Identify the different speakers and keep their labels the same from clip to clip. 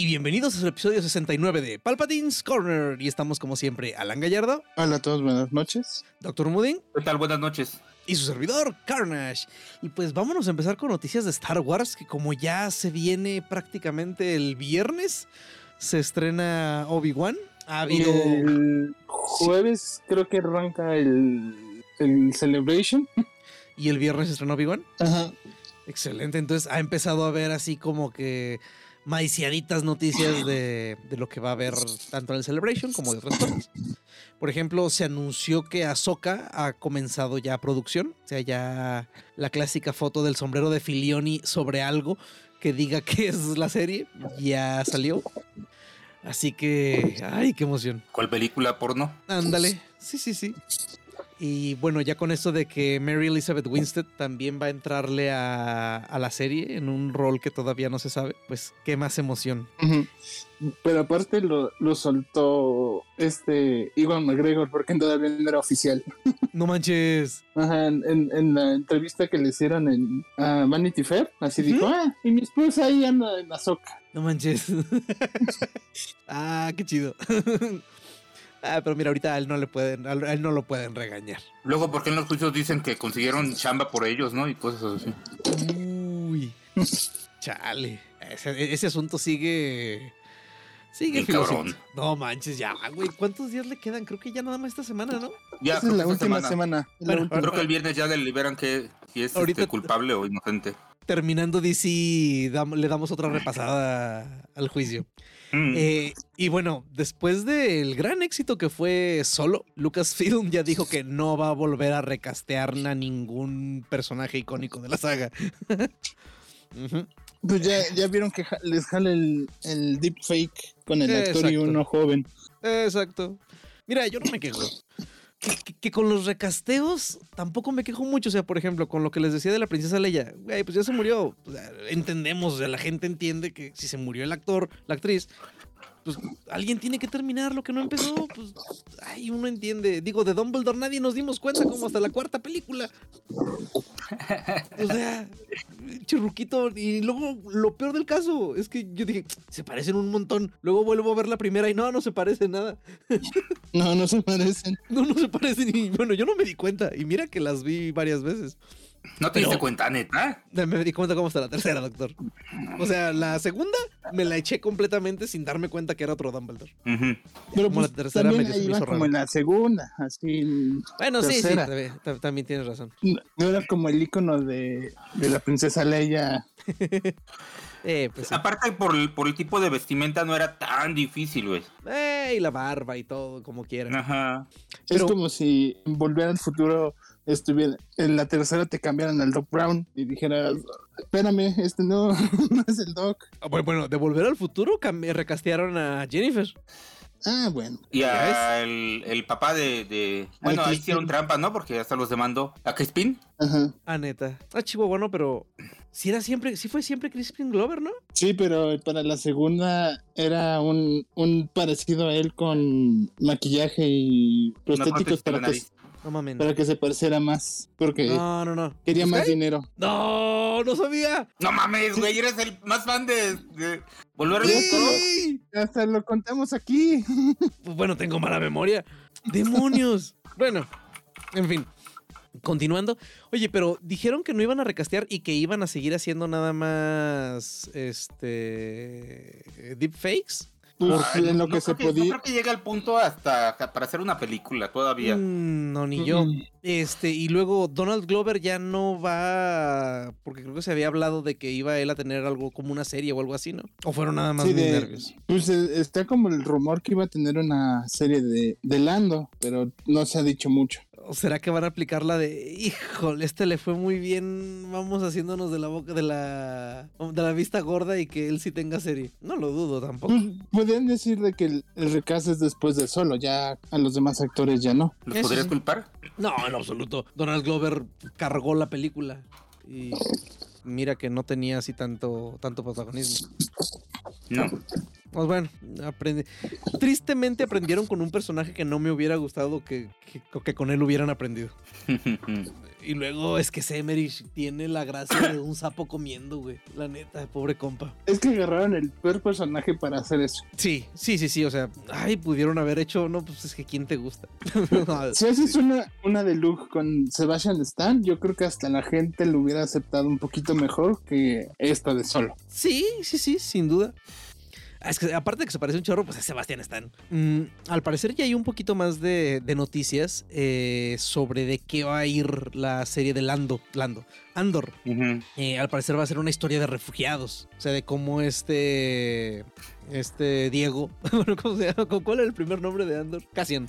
Speaker 1: Y bienvenidos al episodio 69 de Palpatine's Corner. Y estamos como siempre, Alan Gallardo,
Speaker 2: Hola a todos, buenas noches.
Speaker 1: Dr. Moodin
Speaker 3: ¿Qué tal? Buenas noches.
Speaker 1: y su servidor, Carnage. Y pues vámonos a empezar con noticias de Star Wars, que como ya se viene prácticamente el viernes, se estrena Obi-Wan. Ha habido...
Speaker 2: El jueves creo que arranca el, el Celebration.
Speaker 1: Y el viernes se estrena Obi-Wan.
Speaker 2: Ajá.
Speaker 1: Excelente, entonces ha empezado a ver así como que maiciaditas noticias de, de lo que va a haber tanto en el Celebration como de otras cosas. Por ejemplo, se anunció que Ahsoka ha comenzado ya producción, o sea, ya la clásica foto del sombrero de Filioni sobre algo que diga que es la serie, ya salió. Así que, ay, qué emoción.
Speaker 3: ¿Cuál película porno?
Speaker 1: Ándale, sí, sí, sí. Y bueno, ya con esto de que Mary Elizabeth Winstead también va a entrarle a, a la serie en un rol que todavía no se sabe, pues qué más emoción.
Speaker 2: Pero aparte lo, lo soltó este Iwan McGregor porque todavía no era oficial.
Speaker 1: No manches.
Speaker 2: Ajá, en, en- en la entrevista que le hicieron en a Vanity Fair, así dijo, ah, y mi esposa ahí anda en Azoka.
Speaker 1: No manches. ah, qué chido. ah, pero mira, ahorita a él no le pueden, a él no lo pueden regañar.
Speaker 3: Luego, ¿por qué en los juicios dicen que consiguieron chamba por ellos, no? Y cosas así.
Speaker 1: Uy. Chale. Ese, ese asunto sigue. Sigue
Speaker 3: cabrón.
Speaker 1: No manches, ya, güey. ¿Cuántos días le quedan? Creo que ya nada más esta semana, ¿no?
Speaker 3: Ya,
Speaker 2: Esa es la última semana. la última.
Speaker 3: Creo que el viernes ya deliberan que si es
Speaker 1: Ahorita-
Speaker 3: este, culpable o inocente.
Speaker 1: Terminando DC, dam- le damos otra repasada al juicio.
Speaker 3: Mm.
Speaker 1: Eh, y bueno, después del gran éxito que fue solo, Lucasfilm ya dijo que no va a volver a recastear a ningún personaje icónico de la saga.
Speaker 2: Pues ya, ya vieron que ja- les jala el, el deepfake con el actor y
Speaker 1: Exacto.
Speaker 2: uno joven.
Speaker 1: Exacto. Mira, yo no me quejo. Que, que- que con los recasteos tampoco me quejo mucho. O sea, por ejemplo, con lo que les decía de la princesa Leia, güey, pues ya se murió. Entendemos, la gente entiende que si se murió el actor, la actriz, pues alguien tiene que terminar lo que no empezó. Pues, ay, uno entiende. Digo, de Dumbledore nadie nos dimos cuenta como hasta la cuarta película. O sea, churruquito. Y luego, lo peor del caso es que yo dije, se parecen un montón. Luego vuelvo a ver la primera y no, no se parece nada.
Speaker 2: No, no se parecen.
Speaker 1: No, no se parecen. Y bueno, yo no me di cuenta. Y mira que las vi varias veces.
Speaker 3: ¿No te diste cuenta, neta?
Speaker 1: Me di cuenta cómo está la tercera, doctor. O sea, la segunda me la eché completamente sin darme cuenta que era otro Dumbledore.
Speaker 3: Ujú.
Speaker 2: Pero
Speaker 1: Como
Speaker 2: pues,
Speaker 1: la tercera se
Speaker 2: ahí
Speaker 1: me
Speaker 2: iba
Speaker 1: hizo
Speaker 2: como
Speaker 1: raro.
Speaker 2: en la segunda, así.
Speaker 1: Bueno, sí, sí,
Speaker 2: Tercera.
Speaker 1: también, ta- también tienes razón.
Speaker 2: No era como el icono de, de la princesa Leia.
Speaker 1: Eh, pues sí.
Speaker 3: Aparte, por el, por el tipo de vestimenta no era tan difícil, güey.
Speaker 1: Eh, y la barba y todo, como quieran.
Speaker 3: Ajá.
Speaker 1: Pero-
Speaker 2: Es como si Volver al Futuro estuviera en la tercera te cambiaran al Doc Brown y dijeras, espérame, este no, no es el Doc.
Speaker 1: Ah, Bueno, bueno, de volver al futuro recastearon a Jennifer.
Speaker 2: Ah, bueno.
Speaker 3: Y
Speaker 1: ¿Ya
Speaker 3: a el, el papá de, de- Bueno, ahí hicieron trampa, ¿no? Porque hasta los demandó. ¿A Crispin?
Speaker 2: Ajá.
Speaker 1: Ah, neta. Ah, chivo, bueno, pero. Si era siempre, sí fue siempre Crispin Glover, ¿no?
Speaker 2: Sí, pero para la segunda era un, un parecido a él con maquillaje y prostéticos para que.
Speaker 1: No mames.
Speaker 2: para que se pareciera más, porque
Speaker 1: No, no, no.
Speaker 2: quería más
Speaker 1: ¿Sky?
Speaker 2: dinero.
Speaker 1: No, no sabía.
Speaker 3: No mames, güey, eres el más fan de, de Volver al Futuro.
Speaker 1: Sí.
Speaker 2: Hasta lo contamos aquí.
Speaker 1: Pues bueno, tengo mala memoria. ¡Demonios! bueno, en fin. Continuando. Oye, pero dijeron que no iban a recastear y que iban a seguir haciendo nada más. Este. Deepfakes.
Speaker 2: Pues
Speaker 3: Ay,
Speaker 2: en
Speaker 3: no-
Speaker 2: lo que se
Speaker 3: creo que- No
Speaker 2: podía.
Speaker 3: creo que llegue al punto hasta para hacer una película todavía.
Speaker 1: Mm, no, ni yo.
Speaker 2: Mm.
Speaker 1: Este, y luego Donald Glover ya no va. Porque creo que se había hablado de que iba él a tener algo como una serie o algo así, ¿no? O fueron nada más
Speaker 2: Sí, de-
Speaker 1: nervios.
Speaker 2: Pues eh, está como el rumor que iba a tener una serie de, de Lando, pero no se ha dicho mucho.
Speaker 1: ¿O será que van a aplicar la de, híjole, este le fue muy bien, vamos haciéndonos de la boca, de la, de la vista gorda y que él sí tenga serie? No lo dudo tampoco.
Speaker 2: Pues, podrían decir de que el, el recast es después de solo, ya a los demás actores ya no.
Speaker 3: ¿Los podrías
Speaker 1: sí.
Speaker 3: culpar?
Speaker 1: No, en absoluto. Donald Glover cargó la película y mira que no tenía así tanto, tanto protagonismo.
Speaker 3: No.
Speaker 1: Pues bueno, aprende. Tristemente aprendieron con un personaje que no me hubiera gustado que, que, que con él hubieran aprendido. Y luego es que Semerich tiene la gracia de un sapo comiendo, güey. La neta, pobre compa.
Speaker 2: Es que agarraron el peor personaje para hacer eso.
Speaker 1: Sí, sí, sí, sí. O sea, ay, pudieron haber hecho. No, pues es que ¿quién te gusta?
Speaker 2: Si haces una, una de Luke con Sebastian Stan, yo creo que hasta la gente lo hubiera aceptado un poquito mejor que esta de solo.
Speaker 1: Sí, sí, sí, sin duda. Ah, Es que aparte de que se parece un chorro, pues es Sebastián Stan. Mm, al parecer ya hay un poquito más de, de noticias eh, sobre de qué va a ir la serie de Lando. Lando. Andor. Eh, al parecer va a ser una historia de refugiados. O sea, de cómo este. Este Diego. Bueno, ¿cómo se llama? ¿Cu- ¿Cuál era el primer nombre de Andor? Cassian.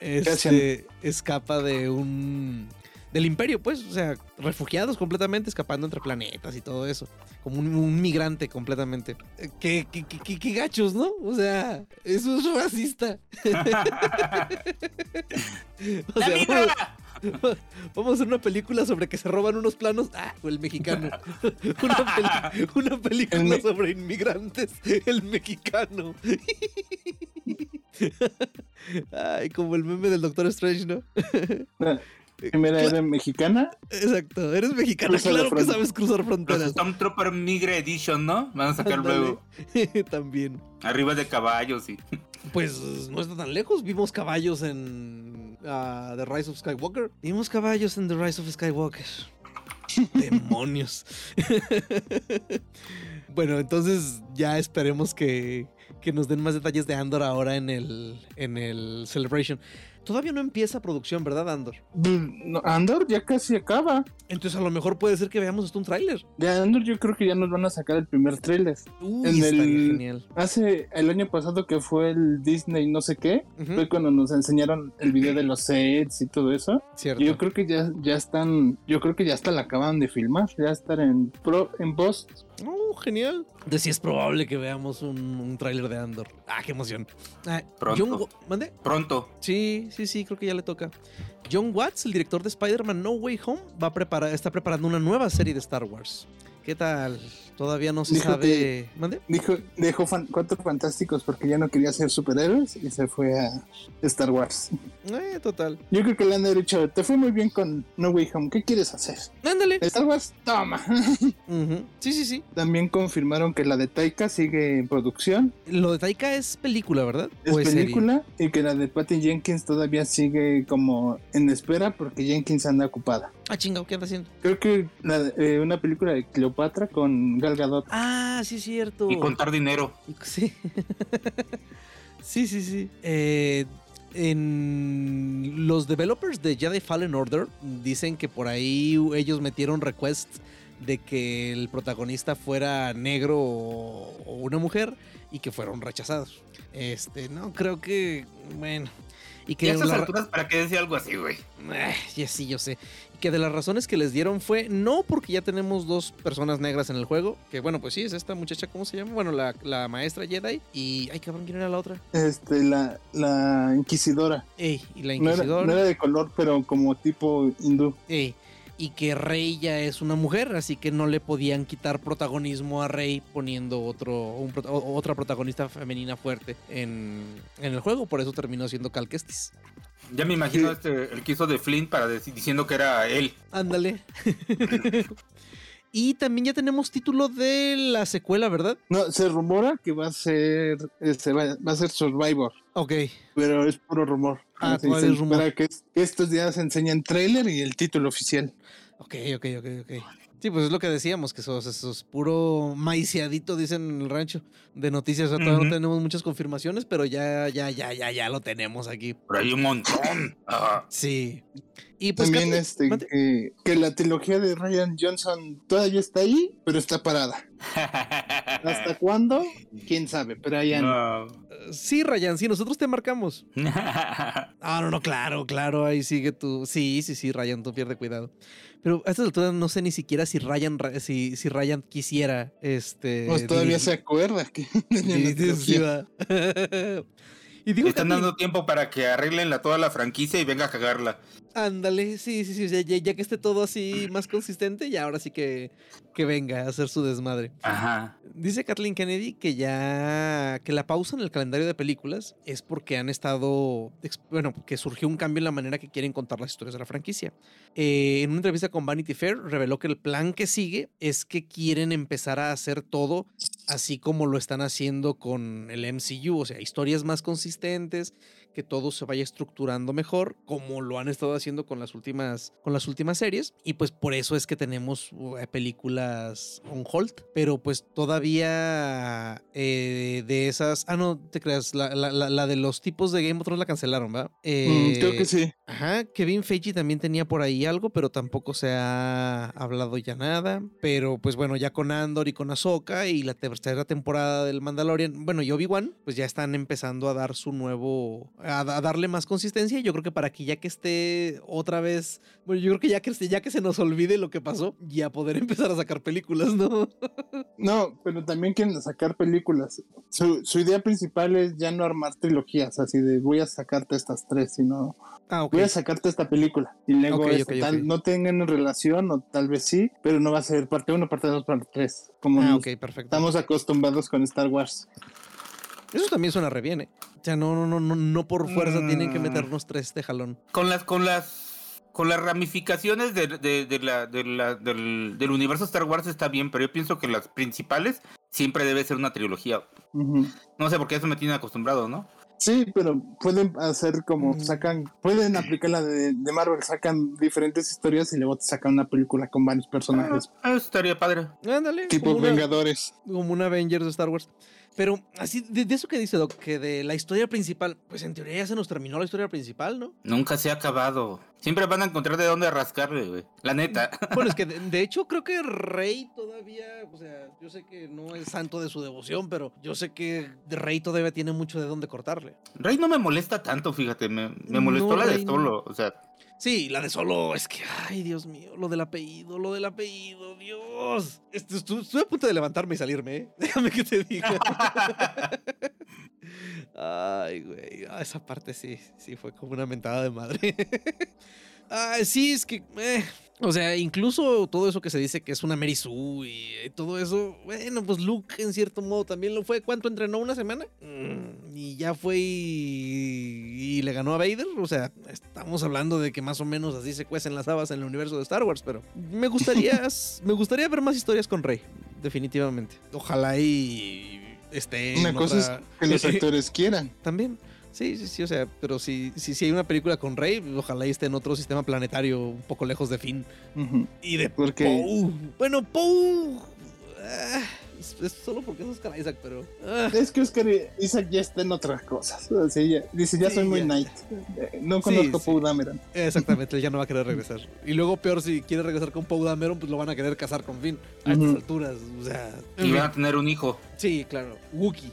Speaker 1: Este, escapa de un. Del imperio, pues, o sea, refugiados completamente, escapando entre planetas y todo eso. Como un, un migrante completamente. Eh, Qué, qué, qué- qué- qué gachos, ¿no? O sea, eso es racista. O
Speaker 3: ¡La
Speaker 1: sea, vamos, vamos a hacer una película sobre que se roban unos planos. Ah, o el mexicano. Una, peli- una película sobre inmigrantes. El mexicano. Ay, como el meme del Doctor Strange, ¿no?
Speaker 2: La primera
Speaker 1: Cla-
Speaker 2: era mexicana.
Speaker 1: Exacto, eres
Speaker 2: Cruza la
Speaker 1: claro que sabes cruzar
Speaker 3: Los
Speaker 1: fronteras.
Speaker 3: Stormtrooper Migre Edition, ¿no? Van a sacar luego.
Speaker 1: También.
Speaker 3: Arriba de caballos y.
Speaker 1: Pues no está tan lejos. Vimos caballos en ah, The Rise of Skywalker. Vimos caballos en The Rise of Skywalker. Demonios. bueno, entonces ya esperemos que, que nos den más detalles de Andor ahora en el, en el Celebration. Todavía no empieza producción, ¿verdad, Andor?
Speaker 2: No, Andor ya casi acaba.
Speaker 1: Entonces a lo mejor puede ser que veamos hasta un tráiler.
Speaker 2: De Andor yo creo que ya nos van a sacar el primer tráiler.
Speaker 1: Uy,
Speaker 2: En el-
Speaker 1: genial.
Speaker 2: Hace el año pasado que fue el Disney no sé qué, fue cuando nos enseñaron el video de los sets y todo eso.
Speaker 1: Cierto.
Speaker 2: Yo creo que ya, ya están, yo creo que ya hasta la acaban de filmar, ya estar en pro, en post.
Speaker 1: Oh, genial. De si es probable que veamos un, un tráiler de Andor. Ah, qué emoción. Ah,
Speaker 3: Pronto.
Speaker 1: John ¿Mande?
Speaker 3: Pronto.
Speaker 1: Sí, sí, sí, creo que ya le toca. John Watts, el director de Spider-Man No Way Home, va a preparar, está preparando una nueva serie de Star Wars. ¿Qué tal? Todavía no se
Speaker 2: Dijo
Speaker 1: sabe.
Speaker 2: que-
Speaker 1: ¿Mande?
Speaker 2: Dijo, dejó fan- cuatro fantásticos porque ya no quería ser superhéroes y se fue a Star Wars.
Speaker 1: Eh, total.
Speaker 2: Yo creo que le han dicho, te fue muy bien con No Way Home, ¿qué quieres hacer?
Speaker 1: Ándale.
Speaker 2: Star Wars, toma.
Speaker 1: Sí, sí, sí.
Speaker 2: También confirmaron que la de Taika sigue en producción,
Speaker 1: Lo de Taika es película, ¿verdad?
Speaker 2: es película, y que la de Patty Jenkins todavía sigue como en espera porque Jenkins anda ocupada.
Speaker 1: Ah, chingado, ¿qué anda haciendo?
Speaker 2: Creo que eh, una película de Cleopatra con Gal Gadot.
Speaker 1: Ah, sí, es cierto.
Speaker 3: Y contar dinero.
Speaker 1: Sí. sí, sí, sí. Eh, en los developers de Jedi Fallen Order dicen que por ahí ellos metieron requests de que el protagonista fuera negro o, o una mujer y que fueron rechazados. Este, no, creo que, bueno. Y
Speaker 3: a estas
Speaker 1: la-
Speaker 3: alturas, ¿para qué decir algo así, güey?
Speaker 1: Eh, ya sí, yo sé. Y que de las razones que les dieron fue no porque ya tenemos dos personas negras en el juego. Que bueno, pues sí, es esta muchacha, ¿cómo se llama? Bueno, la, la maestra Jedi. Y, ay, cabrón, ¿quién era la otra?
Speaker 2: Este, la, la Inquisidora.
Speaker 1: Ey, y la
Speaker 2: No era,
Speaker 1: Inquisidora.
Speaker 2: no era de color, pero como tipo hindú.
Speaker 1: Ey, y que Rey ya es una mujer, así que no le podían quitar protagonismo a Rey poniendo otro, un otra protagonista femenina fuerte en, en el juego. Por eso terminó siendo Cal Kestis.
Speaker 3: Ya me imagino
Speaker 2: Sí.
Speaker 3: este, el que hizo de Flint para deci- diciendo que era él.
Speaker 1: Ándale. y también ya tenemos título de la secuela, ¿verdad?
Speaker 2: No, se rumora que va a ser, este, va, va a ser Survivor,
Speaker 1: Ok.
Speaker 2: pero es puro rumor.
Speaker 1: Ah,
Speaker 2: se
Speaker 1: rumor.
Speaker 2: que estos días enseñan trailer y el título oficial.
Speaker 1: Ok, ok, ok, ok. Sí, pues es lo que decíamos, que esos, esos puro maiciadito, dicen en el rancho, de noticias. O sea, todavía no tenemos muchas confirmaciones, pero ya, ya, ya, ya, ya lo tenemos aquí.
Speaker 3: Pero hay un montón. Ah,
Speaker 1: Sí. Y pues
Speaker 2: También este, que, que la trilogía de Ryan Johnson todavía está ahí, pero está parada. ¿Hasta cuándo? ¿Quién sabe? Pero.
Speaker 3: No.
Speaker 1: Sí, Ryan, sí, nosotros te marcamos. Ah, no, no, claro, claro, ahí sigue tú. Sí, sí, sí, Ryan, tú pierde cuidado. Pero a estas alturas no sé ni siquiera si Ryan, si, si Ryan quisiera, este...
Speaker 2: Pues todavía
Speaker 1: dirigir-
Speaker 2: se acuerda que
Speaker 1: y digo,
Speaker 3: Están dando tiempo para que arreglen la, toda la franquicia y venga a cagarla.
Speaker 1: ándale, sí, sí, sí, ya, ya- ya que esté todo así más consistente, ya ahora sí que, que venga a hacer su desmadre.
Speaker 3: Ajá.
Speaker 1: Dice Kathleen Kennedy que ya que la pausa en el calendario de películas es porque han estado, bueno, que surgió un cambio en la manera que quieren contar las historias de la franquicia. Eh, en una entrevista con Vanity Fair reveló que el plan que sigue es que quieren empezar a hacer todo así como lo están haciendo con el MCU, o sea, historias más consistentes, que todo se vaya estructurando mejor, como lo han estado haciendo con las últimas, con las últimas series. Y pues por eso es que tenemos uh, películas on hold. Pero pues todavía eh, de esas. Ah, no te creas. La, la- la- la de los tipos de Game of Thrones la cancelaron, ¿va?
Speaker 2: Mm, creo
Speaker 1: Eh,
Speaker 2: que sí.
Speaker 1: Ajá, Kevin Feige también tenía por ahí algo, pero tampoco se ha hablado ya nada. Pero pues bueno, ya con Andor y con Ahsoka y la tercera temporada del Mandalorian, bueno, y Obi-Wan, pues ya están empezando a dar su nuevo, a, a darle más consistencia. Yo creo que para que ya que esté otra vez, bueno, yo creo que ya que, ya que se nos olvide lo que pasó, ya poder empezar a sacar películas, ¿no?
Speaker 2: No, pero también quieren sacar películas. Su, su idea principal es ya no armar trilogías, así de voy a sacarte estas tres, sino
Speaker 1: Ah,
Speaker 2: voy a sacarte esta película. Y luego esta, tal,
Speaker 1: ok.
Speaker 2: no tengan relación, o tal vez sí, pero no va a ser parte 1, parte 2, parte 3. Como
Speaker 1: Ah, ok, perfecto.
Speaker 2: estamos acostumbrados con Star Wars.
Speaker 1: Eso también suena re bien, ¿eh? O sea, no, no, no, no, no por fuerza tienen que
Speaker 3: Mm.
Speaker 1: meternos tres de jalón.
Speaker 3: Con las, con las, con las ramificaciones de, de- de la, de la- del, del universo Star Wars está bien, pero yo pienso que las principales siempre debe ser una trilogía. No sé por qué eso me tiene acostumbrado, ¿no?
Speaker 2: Sí, pero pueden hacer como
Speaker 1: Mm.
Speaker 2: sacan, pueden aplicar la de, de Marvel, sacan diferentes historias y luego te sacan una película con varios personajes,
Speaker 3: Ah, eso estaría padre.
Speaker 1: Ándale.
Speaker 2: tipo
Speaker 1: como una-
Speaker 2: Vengadores.
Speaker 1: como un Avengers de Star Wars. Pero así, de, de eso que dice Doc, que de la historia principal, pues en teoría ya se nos terminó la historia principal, ¿no?
Speaker 3: Nunca se ha acabado. Siempre van a encontrar de dónde rascarle, güey. La neta.
Speaker 1: Bueno, es que de, de hecho creo que Rey todavía, o sea, yo sé que no es santo de su devoción, pero yo sé que Rey todavía tiene mucho de dónde cortarle.
Speaker 3: Rey no me molesta tanto, fíjate. Me, me
Speaker 1: No,
Speaker 3: molestó la de
Speaker 1: Rey no.
Speaker 3: O sea,
Speaker 1: Sí, la de solo, es que, ay, Dios mío, lo del apellido, lo del apellido, Dios. Estu- estu- Estuve a punto de levantarme y salirme, ¿eh? Déjame que te diga. Ay, güey, ah, esa parte sí, sí fue como una mentada de madre. Ah, sí, es que, eh, o sea, incluso todo eso que se dice que es una Mary Sue y todo eso, bueno, pues Luke en cierto modo también lo fue. ¿Cuánto entrenó? ¿Una semana? Mm, y ya fue y, y le ganó a Vader. O sea, estamos hablando de que más o menos así se cuecen las habas en el universo de Star Wars, pero me gustaría, me gustaría ver más historias con Rey, definitivamente. Ojalá y esté
Speaker 2: Una cosa es que los actores quieran.
Speaker 1: también. Sí, sí, sí, o sea, pero si, si, si hay una película con Rey, ojalá esté en otro sistema planetario un poco lejos de Finn. Y de
Speaker 2: Porque
Speaker 1: Poe. Bueno, Poe. ah, es, es solo porque es Oscar Isaac, pero. ah,
Speaker 2: es que Oscar Isaac ya está en otras cosas. Sea, ya- dice, ya
Speaker 1: Sí,
Speaker 2: soy muy
Speaker 1: ya.
Speaker 2: Knight. Eh, No
Speaker 1: Sí,
Speaker 2: conozco
Speaker 1: sí.
Speaker 2: Poe Dameron.
Speaker 1: exactamente, él ya no va a querer regresar. Y luego, peor, si quiere regresar con Poe Dameron, pues lo van a querer casar con Finn. A estas
Speaker 2: Ujú.
Speaker 1: alturas, o sea.
Speaker 3: y van a tener un hijo.
Speaker 1: Sí, claro. Wookie.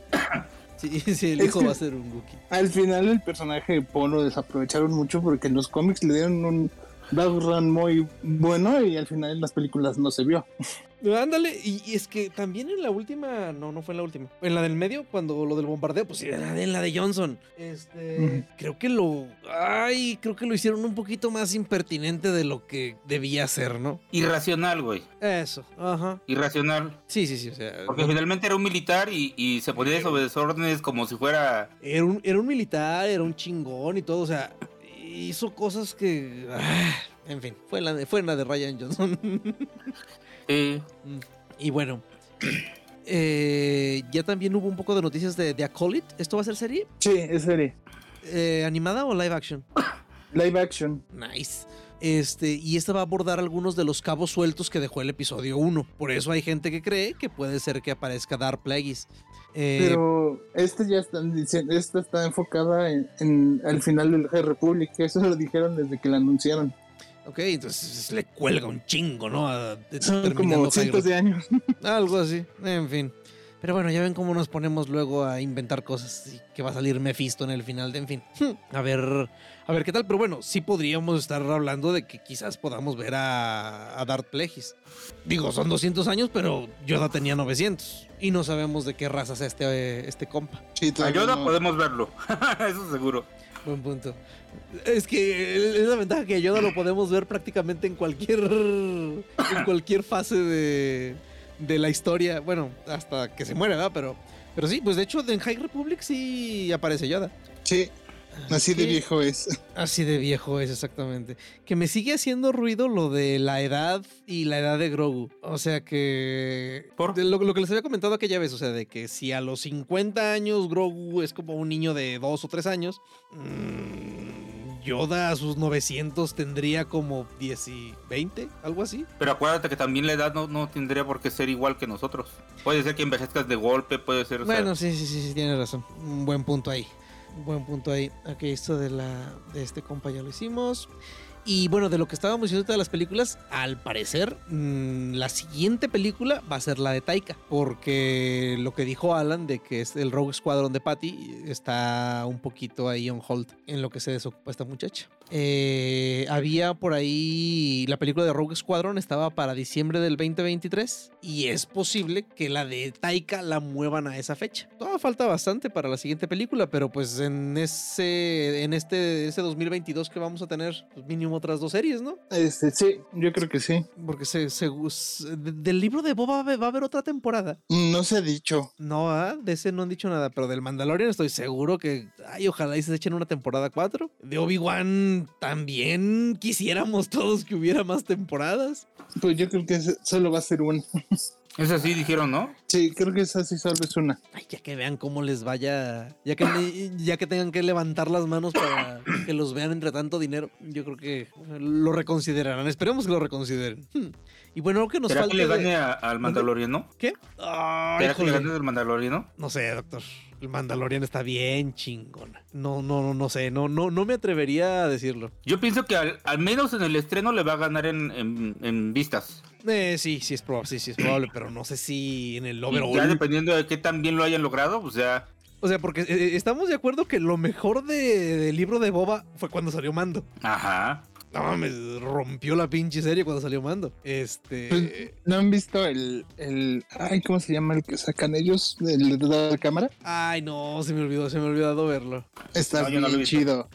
Speaker 1: Sí, sí, el
Speaker 2: Es
Speaker 1: hijo
Speaker 2: que-
Speaker 1: va a ser un.
Speaker 2: Al final el personaje de Poe lo desaprovecharon mucho porque en los cómics le dieron un background muy bueno y al final en las películas no se vio.
Speaker 1: Ándale, y, y es que también en la última, no, no fue en la última, en la del medio, cuando lo del bombardeo, pues en la de Johnson. Este, creo que lo, ay, creo que lo hicieron un poquito más impertinente de lo que debía ser, ¿no?
Speaker 3: Irracional, güey.
Speaker 1: Eso, ajá.
Speaker 3: Irracional.
Speaker 1: Sí, sí, sí, o sea,
Speaker 3: Porque finalmente era un militar y, y se ponía desobedecer órdenes como si fuera.
Speaker 1: era un, era un militar, era un chingón y todo, o sea, hizo cosas que, ah, en fin, fue en la de, fue en la de Ryan Johnson.
Speaker 3: eh,
Speaker 1: y bueno. eh, ya también hubo un poco de noticias de, de Acolyte. ¿Esto va a ser serie?
Speaker 2: Sí, es serie.
Speaker 1: Eh, ¿Animada o live action?
Speaker 2: Live action.
Speaker 1: Nice. Este, y esta va a abordar algunos de los cabos sueltos que dejó el episodio 1. Por eso hay gente que cree que puede ser que aparezca Dark Plagueis. Eh,
Speaker 2: Pero este ya están diciendo, esta está enfocada en, en- al final del High Republic, eso lo dijeron desde que la anunciaron.
Speaker 1: Ok, entonces le cuelga un chingo, ¿no? A-
Speaker 2: Son como cientos de años.
Speaker 1: Algo así, en fin. Pero bueno, ya ven cómo nos ponemos luego a inventar cosas y que va a salir Mephisto en el final, de en fin. A ver, a ver qué tal. Pero bueno, sí podríamos estar hablando de que quizás podamos ver a, a Darth Plagueis. Digo, son 200 años, pero Yoda tenía 900. Y no sabemos de qué raza sea este, este compa.
Speaker 2: Sí,
Speaker 3: A Yoda
Speaker 2: no.
Speaker 3: podemos verlo. Eso seguro.
Speaker 1: Buen punto. Es que es la ventaja que Yoda lo podemos ver prácticamente en cualquier en cualquier fase de, de la historia. Bueno, hasta que se muere, ¿verdad? Pero, pero sí, pues de hecho en High Republic sí aparece Yoda.
Speaker 2: Sí, así de viejo es.
Speaker 1: Así de viejo es exactamente. Que me sigue haciendo ruido lo de la edad y la edad de Grogu. O sea que...
Speaker 3: ¿Por?
Speaker 1: de lo, lo que les había comentado aquella vez, o sea, de que si a los 50 años Grogu es como un niño de 2 o 3 años, mm, Yoda a sus 900 tendría como 10 y 20, algo así.
Speaker 3: Pero acuérdate que también la edad no, no tendría por qué ser igual que nosotros. Puede ser que envejezcas de golpe, puede ser. o sea,
Speaker 1: Bueno, sí, sí, sí, sí, tienes razón. Un buen punto ahí. Buen punto ahí. Ok, esto de la de este compa ya lo hicimos. Y bueno, de lo que estábamos diciendo de las películas, al parecer, mm, la siguiente película va a ser la de Taika. Porque lo que dijo Alan de que es el Rogue Squadron de Patty está un poquito ahí on hold en lo que se desocupa esta muchacha. Eh, había por ahí la película de Rogue Squadron estaba para diciembre del 2023 y es posible que la de Taika la muevan a esa fecha. Todavía falta bastante para la siguiente película, pero pues en ese en este ese 2022 que vamos a tener pues, mínimo otras dos series, ¿no?
Speaker 2: Este, sí, yo creo que sí.
Speaker 1: Porque se, se- del libro de Boba va a haber- otra temporada.
Speaker 2: No se ha dicho.
Speaker 1: No, ¿ah? de ese no han dicho nada, pero del Mandalorian estoy seguro que, ay, ojalá y se echen una temporada 4. De Obi-Wan también quisiéramos todos que hubiera más temporadas.
Speaker 2: Pues yo creo que solo va a ser una.
Speaker 3: Es así, dijeron, ¿no?
Speaker 2: Sí, creo que esa sí solo es una.
Speaker 1: Ay, ya que vean cómo les vaya, ya que, ya que tengan que levantar las manos para que los vean entre tanto dinero, yo creo que lo reconsiderarán. Esperemos que lo reconsideren. Hmm. Y bueno, lo que nos
Speaker 3: ¿Será
Speaker 1: falta
Speaker 3: que le
Speaker 1: de-
Speaker 3: gane a- al Mandaloriano?
Speaker 1: ¿Qué? Ay,
Speaker 3: ¿Será que le gane al Mandaloriano?
Speaker 1: No sé, doctor. El Mandalorian está bien chingón. No, no, no, no sé. No, no, no me atrevería a decirlo.
Speaker 3: Yo pienso que al, al menos en el estreno le va a ganar en, en- en vistas.
Speaker 1: Eh, sí, sí es probable, sí, sí es probable, pero no sé si en el overall.
Speaker 3: ya dependiendo de qué tan bien lo hayan logrado, pues ya.
Speaker 1: O sea, porque eh, estamos de acuerdo que lo mejor de- del libro de Boba fue cuando salió Mando.
Speaker 3: Ajá.
Speaker 1: No mames, rompió la pinche serie cuando salió Mando. Este.
Speaker 2: Pues, ¿No han visto el, el. Ay, ¿cómo se llama el que sacan ellos? El de la cámara.
Speaker 1: Ay, no, se me olvidó, se me ha olvidado verlo.
Speaker 2: Está
Speaker 3: No, no
Speaker 2: bien
Speaker 3: visto.
Speaker 2: chido.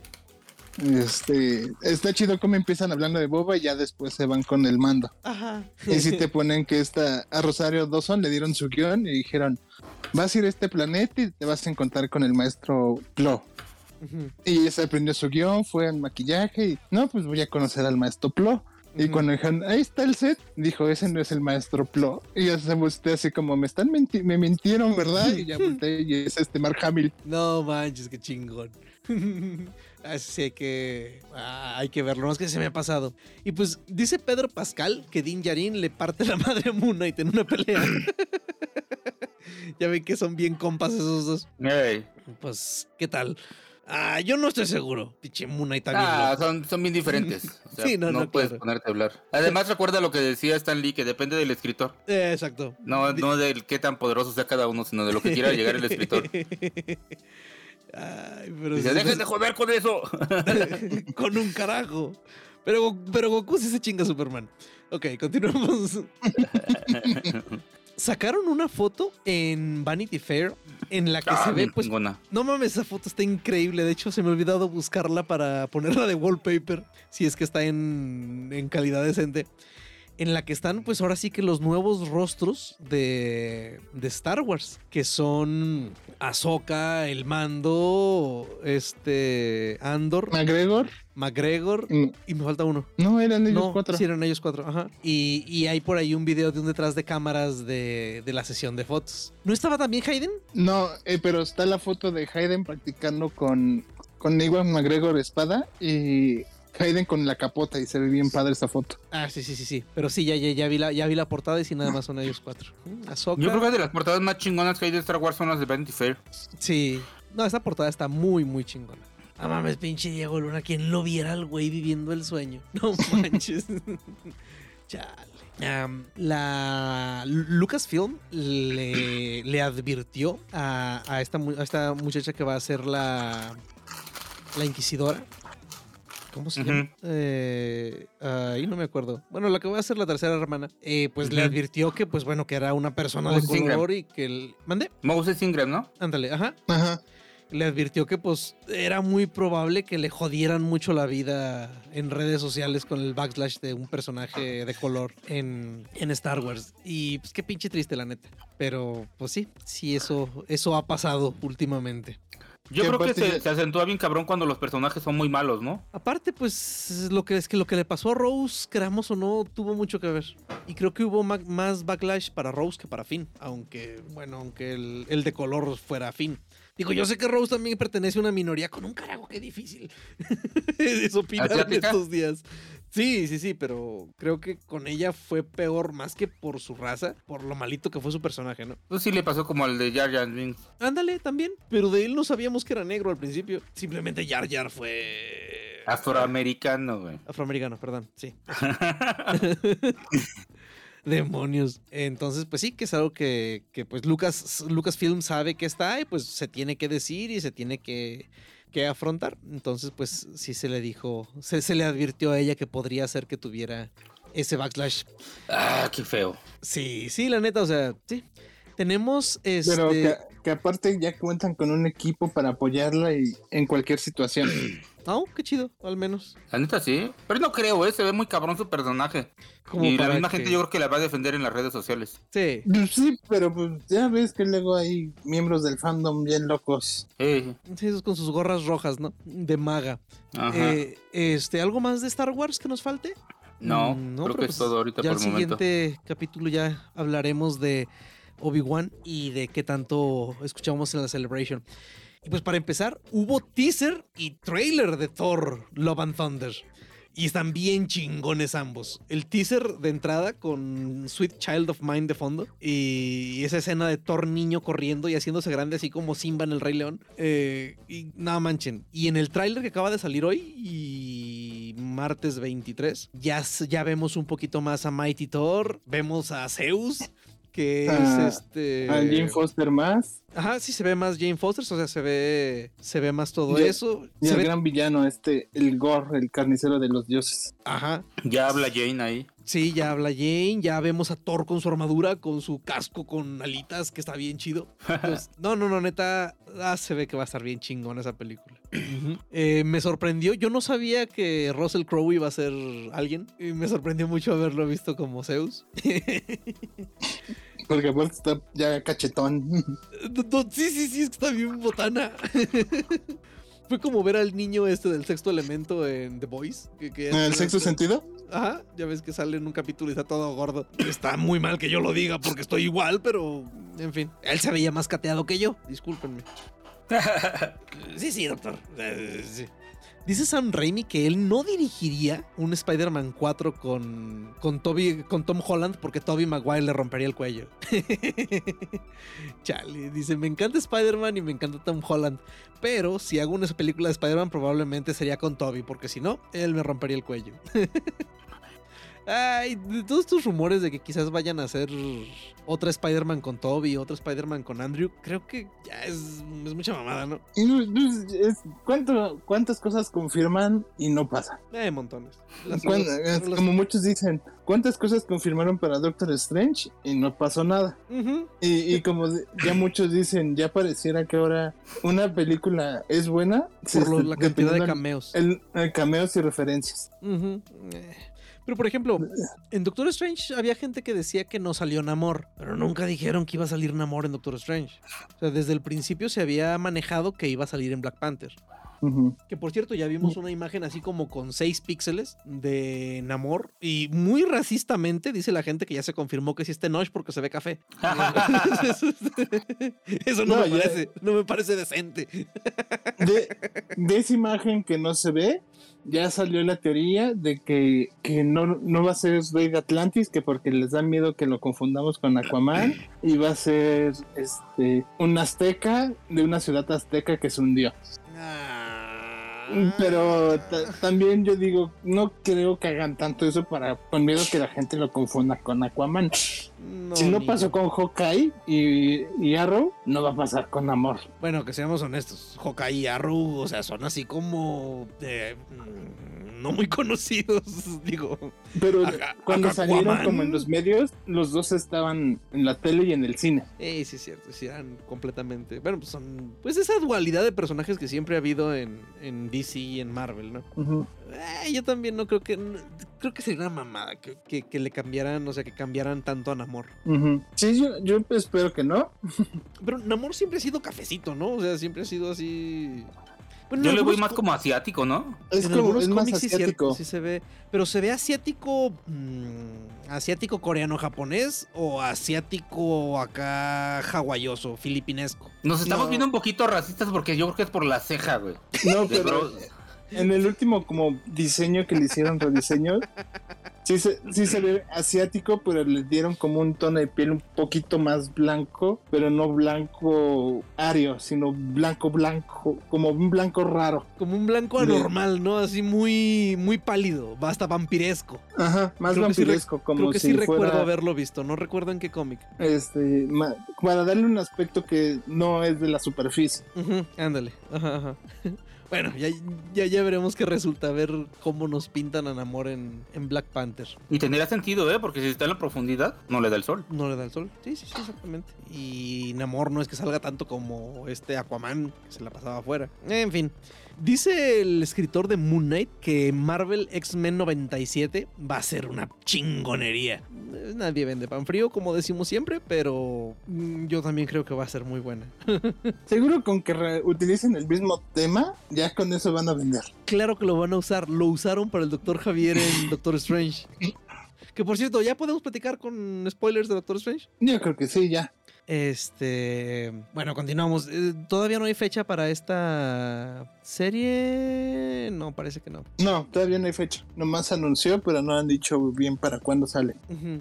Speaker 2: Este, está chido cómo empiezan hablando de Boba y ya después se van con el mando.
Speaker 1: Ajá.
Speaker 2: Y si te ponen que esta, a Rosario Dawson le dieron su guion y dijeron, vas a ir a este planeta y te vas a encontrar con el maestro Plo. Y ella se aprendió su guion, fue al maquillaje y no, pues voy a conocer al maestro Plo. Y cuando dijeron, ahí está el set, dijo, ese no es el maestro Plo. Y ya se volteó así como, me están menti- me mintieron, ¿verdad? Y ya volteé y es este Mark Hamill.
Speaker 1: No manches, qué chingón. Así hay que, ah, hay que verlo, no es que se me ha pasado. Y pues dice Pedro Pascal que Din Djarin le parte la madre a Moon Knight en una pelea. ya ven que son bien compas esos dos. Pues, ¿qué tal? Ah, yo no estoy seguro. Pinche Moon Knight bien
Speaker 3: Ah, son, son bien diferentes. O sea,
Speaker 1: Sí, no,
Speaker 3: no,
Speaker 1: no,
Speaker 3: puedes
Speaker 1: claro.
Speaker 3: ponerte a hablar. Además, recuerda lo que decía Stan Lee, que depende del escritor.
Speaker 1: Eh, exacto.
Speaker 3: No, no del qué tan poderoso sea cada uno, sino de lo que quiera llegar el escritor.
Speaker 1: Ay, pero
Speaker 3: Dice,
Speaker 1: sí-
Speaker 3: dejen de joder con eso.
Speaker 1: con un carajo. Pero, pero Goku sí se chinga a Superman. Ok, continuamos. Sacaron una foto en Vanity Fair en la que
Speaker 3: Ah,
Speaker 1: se ve, pues. No mames, esa foto está increíble. De hecho, se me ha olvidado buscarla para ponerla de wallpaper. Si es que está en, en calidad decente. En la que están, pues ahora sí que los nuevos rostros de, de Star Wars. Que son Ahsoka, el mando, este. Andor,
Speaker 2: McGregor,
Speaker 1: McGregor.
Speaker 2: mm,
Speaker 1: Y me falta uno.
Speaker 2: no, eran ellos
Speaker 1: no,
Speaker 2: cuatro.
Speaker 1: sí eran ellos cuatro, ajá. Y, y hay por ahí un video de un detrás de cámaras de, de la sesión de fotos. ¿No estaba también Hayden?
Speaker 2: No, eh, pero está la foto de Hayden practicando con, con Iwan McGregor espada y Hayden con la capota y se ve bien padre esa foto.
Speaker 1: Ah, sí, sí, sí, sí. Pero sí, ya, ya, ya vi la, ya vi la portada y sí, nada más son ellos cuatro. Mm, Ahsoka.
Speaker 3: Yo creo que de las portadas más chingonas que hay de Star Wars son las de Vanity Fair.
Speaker 1: Sí. No, esta portada está muy, muy chingona. Ah, mames, pinche Diego Luna, ¿quién lo viera al güey viviendo el sueño? No manches. Chale. La Lucasfilm le, le advirtió a, a esta, a esta muchacha que va a ser la, la inquisidora. ¿Cómo se llama? Eh, ahí no me acuerdo. Bueno, la que va a ser la tercera hermana, eh, pues le advirtió que, pues bueno, que era una persona de
Speaker 3: Ingram.
Speaker 1: color y que... el- ¿Mande?
Speaker 3: Moses Ingram, ¿no?
Speaker 1: Ándale, ajá
Speaker 2: Ajá.
Speaker 1: le advirtió que pues era muy probable que le jodieran mucho la vida en redes sociales con el backslash de un personaje de color en, en Star Wars. Y pues qué pinche triste la neta. Pero pues sí, sí, eso, eso ha pasado últimamente.
Speaker 3: Yo creo que se, acentúa bien cabrón cuando los personajes son muy malos, ¿no?
Speaker 1: Aparte, pues lo que es que lo que le pasó a Rose, queramos o no, tuvo mucho que ver. Y creo que hubo ma- más backlash para Rose que para Finn. Aunque, bueno, aunque el, el de color fuera Finn. Digo, yo sé que Rose también pertenece a una minoría con un carajo, qué difícil. es opinar en
Speaker 3: ¿Asiática?
Speaker 1: estos días. Sí, sí, sí, pero creo que con ella fue peor más que por su raza, por lo malito que fue su personaje, ¿no?
Speaker 3: Pues sí le pasó como al de Jar Jar Binks.
Speaker 1: Ándale, también. Pero de él no sabíamos que era negro al principio. Simplemente Jar Jar fue...
Speaker 3: Afroamericano, güey.
Speaker 1: Afroamericano, perdón, sí. Demonios. Entonces, pues sí, que es algo que, que, pues Lucas, Lucasfilm sabe que está y pues se tiene que decir y se tiene que, que afrontar. Entonces, pues sí se le dijo, se, se le advirtió a ella que podría ser que tuviera ese backslash.
Speaker 3: ah, qué feo.
Speaker 1: Sí, sí, la neta, o sea, sí. Tenemos este.
Speaker 2: Pero que, que aparte ya cuentan con un equipo para apoyarla y en cualquier situación.
Speaker 1: Oh, qué chido, al menos.
Speaker 3: La neta sí. Pero no creo, ¿eh? Se ve muy cabrón su personaje.
Speaker 1: Como
Speaker 3: y la misma
Speaker 1: que-
Speaker 3: gente yo creo que la va a defender en las redes sociales.
Speaker 1: Sí.
Speaker 2: Pues Sí, pero pues ya ves que luego hay miembros del fandom bien locos.
Speaker 1: Sí, esos con sus gorras rojas, ¿no? De maga.
Speaker 3: ajá.
Speaker 1: Eh, este, ¿algo más de Star Wars que nos falte?
Speaker 3: no,
Speaker 1: Mm,
Speaker 3: creo que
Speaker 1: pues
Speaker 3: es todo ahorita
Speaker 1: ya
Speaker 3: por
Speaker 1: el
Speaker 3: el momento.
Speaker 1: siguiente capítulo ya hablaremos de Obi-Wan y de qué tanto escuchamos en la Celebration. Y pues para empezar, hubo teaser y trailer de Thor Love and Thunder. Y están bien chingones ambos. El teaser de entrada con Sweet Child of Mine de fondo. Y esa escena de Thor niño corriendo y haciéndose grande así como Simba en el Rey León. Eh, y nada manchen. Y en el tráiler que acaba de salir hoy y martes 23, ya, ya vemos un poquito más a Mighty Thor. Vemos a Zeus. Que
Speaker 2: Ah,
Speaker 1: es este.
Speaker 2: A Jane Foster más.
Speaker 1: Ajá, sí se ve más Jane Foster, o sea, se ve, se ve más todo
Speaker 2: Y-
Speaker 1: eso.
Speaker 2: Y
Speaker 1: Se
Speaker 2: el
Speaker 1: ve-
Speaker 2: gran villano, este, el Gore, el carnicero de los dioses.
Speaker 1: Ajá,
Speaker 3: Ya habla Jane ahí.
Speaker 1: sí, ya habla Jane, ya vemos a Thor con su armadura, con su casco con alitas, que está bien chido. Entonces, no, no, no, neta, ah, se ve que va a estar bien chingón esa película. Eh, me sorprendió, yo no sabía que Russell Crowe iba a ser alguien, y me sorprendió mucho haberlo visto como Zeus.
Speaker 2: Porque aparte está ya cachetón.
Speaker 1: Sí, sí, sí, está bien botana. Fue como ver al niño este del sexto elemento en The Boys. Que, que es-
Speaker 2: ¿El sexto
Speaker 1: este-
Speaker 2: sentido?
Speaker 1: Ajá, ya ves que sale en un capítulo y está todo gordo. Está muy mal que yo lo diga porque estoy igual, pero en fin. Él se veía más cateado que yo, discúlpenme. Sí, sí, doctor. Eh. Dice Sam Raimi que él no dirigiría un Spider-Man 4 con, con, Toby, con Tom Holland porque Toby Maguire le rompería el cuello. Chale, dice, me encanta Spider-Man y me encanta Tom Holland, pero si hago una película de Spider-Man probablemente sería con Toby porque si no, él me rompería el cuello. Ay, de todos estos rumores de que quizás vayan a hacer otra Spider-Man con Toby, otra Spider-Man con Andrew, creo que ya es, es mucha mamada, ¿no?
Speaker 2: ¿cuánto- ¿Cuántas cosas confirman y no pasa?
Speaker 1: Eh, montones. Las- los-
Speaker 2: como muchos dicen, ¿cuántas cosas confirmaron para Doctor Strange y no pasó nada? Y, y como ya muchos dicen, ya pareciera que ahora una película es buena
Speaker 1: Por lo- la cantidad de cameos.
Speaker 2: el, el cameos y referencias.
Speaker 1: Eh. Pero por ejemplo, en Doctor Strange había gente que decía que no salió Namor, pero nunca dijeron que iba a salir Namor en Doctor Strange. O sea, desde el principio se había manejado que iba a salir en Black Panther. Que por cierto, ya vimos una imagen así como con 6 píxeles de Namor. Y muy racistamente dice la gente que ya se confirmó que sí es Tenoch porque se ve café. Eso no,
Speaker 2: No,
Speaker 1: me
Speaker 2: ya-
Speaker 1: parece, no me parece decente.
Speaker 2: De, de esa imagen que no se ve, ya salió la teoría de que, que no, no va a ser de Atlantis, que porque les da miedo que lo confundamos con Aquaman, y va a ser este un azteca de una ciudad azteca que se hundió.
Speaker 1: Ah,
Speaker 2: Pero ta- también yo digo, no creo que hagan tanto eso para con miedo que la gente lo confunda con Aquaman. si no pasó con Hawkeye y, y Arrow, no va a pasar con Amor.
Speaker 1: Bueno, que seamos honestos, Hawkeye y Arrow, o sea, son así como eh, mm, no muy conocidos, digo.
Speaker 2: Pero cuando salieron como en los medios, los dos estaban en la tele y en el cine.
Speaker 1: Eh, sí es cierto, sí eran completamente. Bueno, pues son pues esa dualidad de personajes que siempre ha habido en, en DC y en Marvel, ¿no? Eh, yo también no creo que creo que sería una mamada que, que- que le cambiaran, o sea, que cambiaran tanto a Namor.
Speaker 2: Sí, yo, yo espero que no.
Speaker 1: Pero Namor siempre ha sido cafecito, ¿no? O sea, siempre ha sido así. Bueno,
Speaker 3: Yo le voy más
Speaker 1: co-
Speaker 3: como asiático, ¿no?
Speaker 2: Es
Speaker 1: en
Speaker 2: como
Speaker 1: algunos
Speaker 2: es más
Speaker 1: cómics
Speaker 2: asiático.
Speaker 1: sí se ve. Pero se ve asiático. mm, asiático coreano japonés o asiático acá hawaioso, filipinesco.
Speaker 3: Nos estamos
Speaker 2: No.
Speaker 3: viendo un poquito racistas porque yo creo que es por la ceja, güey.
Speaker 2: No, pero
Speaker 3: bro-
Speaker 2: en el último como diseño que le hicieron rediseño, sí se, sí se ve asiático, pero le dieron como un tono de piel un poquito más blanco, pero no blanco ario, sino blanco blanco, como un blanco raro.
Speaker 1: Como un blanco anormal, ¿no? Así muy, muy pálido, hasta vampiresco.
Speaker 2: Ajá, más
Speaker 1: Creo que sí
Speaker 2: vampiresco, como
Speaker 1: Creo que
Speaker 2: si
Speaker 1: sí recuerdo haberlo visto, no recuerdo en qué cómic.
Speaker 2: este, para darle un aspecto que no es de la superficie.
Speaker 1: Ujú, ándale. Ajá, ajá. Bueno, ya, ya, ya veremos qué resulta, a ver cómo nos pintan a Namor en, en Black Panther.
Speaker 3: Y tendría sentido, ¿eh? Porque si está en la profundidad, no le da el sol.
Speaker 1: No le da el sol. Sí, sí, sí, exactamente. Y Namor no es que salga tanto como este Aquaman, que se la pasaba afuera. En fin. Dice el escritor de Moon Knight que Marvel X-Men 97 va a ser una chingonería. Nadie vende pan frío, como decimos siempre, pero mm, yo también creo que va a ser muy buena.
Speaker 2: Seguro con que utilicen el mismo tema, ya con eso van a vender.
Speaker 1: Claro que lo van a usar. Lo usaron para el Doctor Javier en Doctor Strange. Que por cierto, ¿ya podemos platicar con spoilers de Doctor Strange?
Speaker 2: Yo creo que sí, ya.
Speaker 1: Este. Bueno, continuamos. Eh, Todavía no hay fecha para esta serie. No, parece que no.
Speaker 2: No, todavía no hay fecha. Nomás anunció, pero no han dicho bien para cuándo sale.
Speaker 1: Ujú.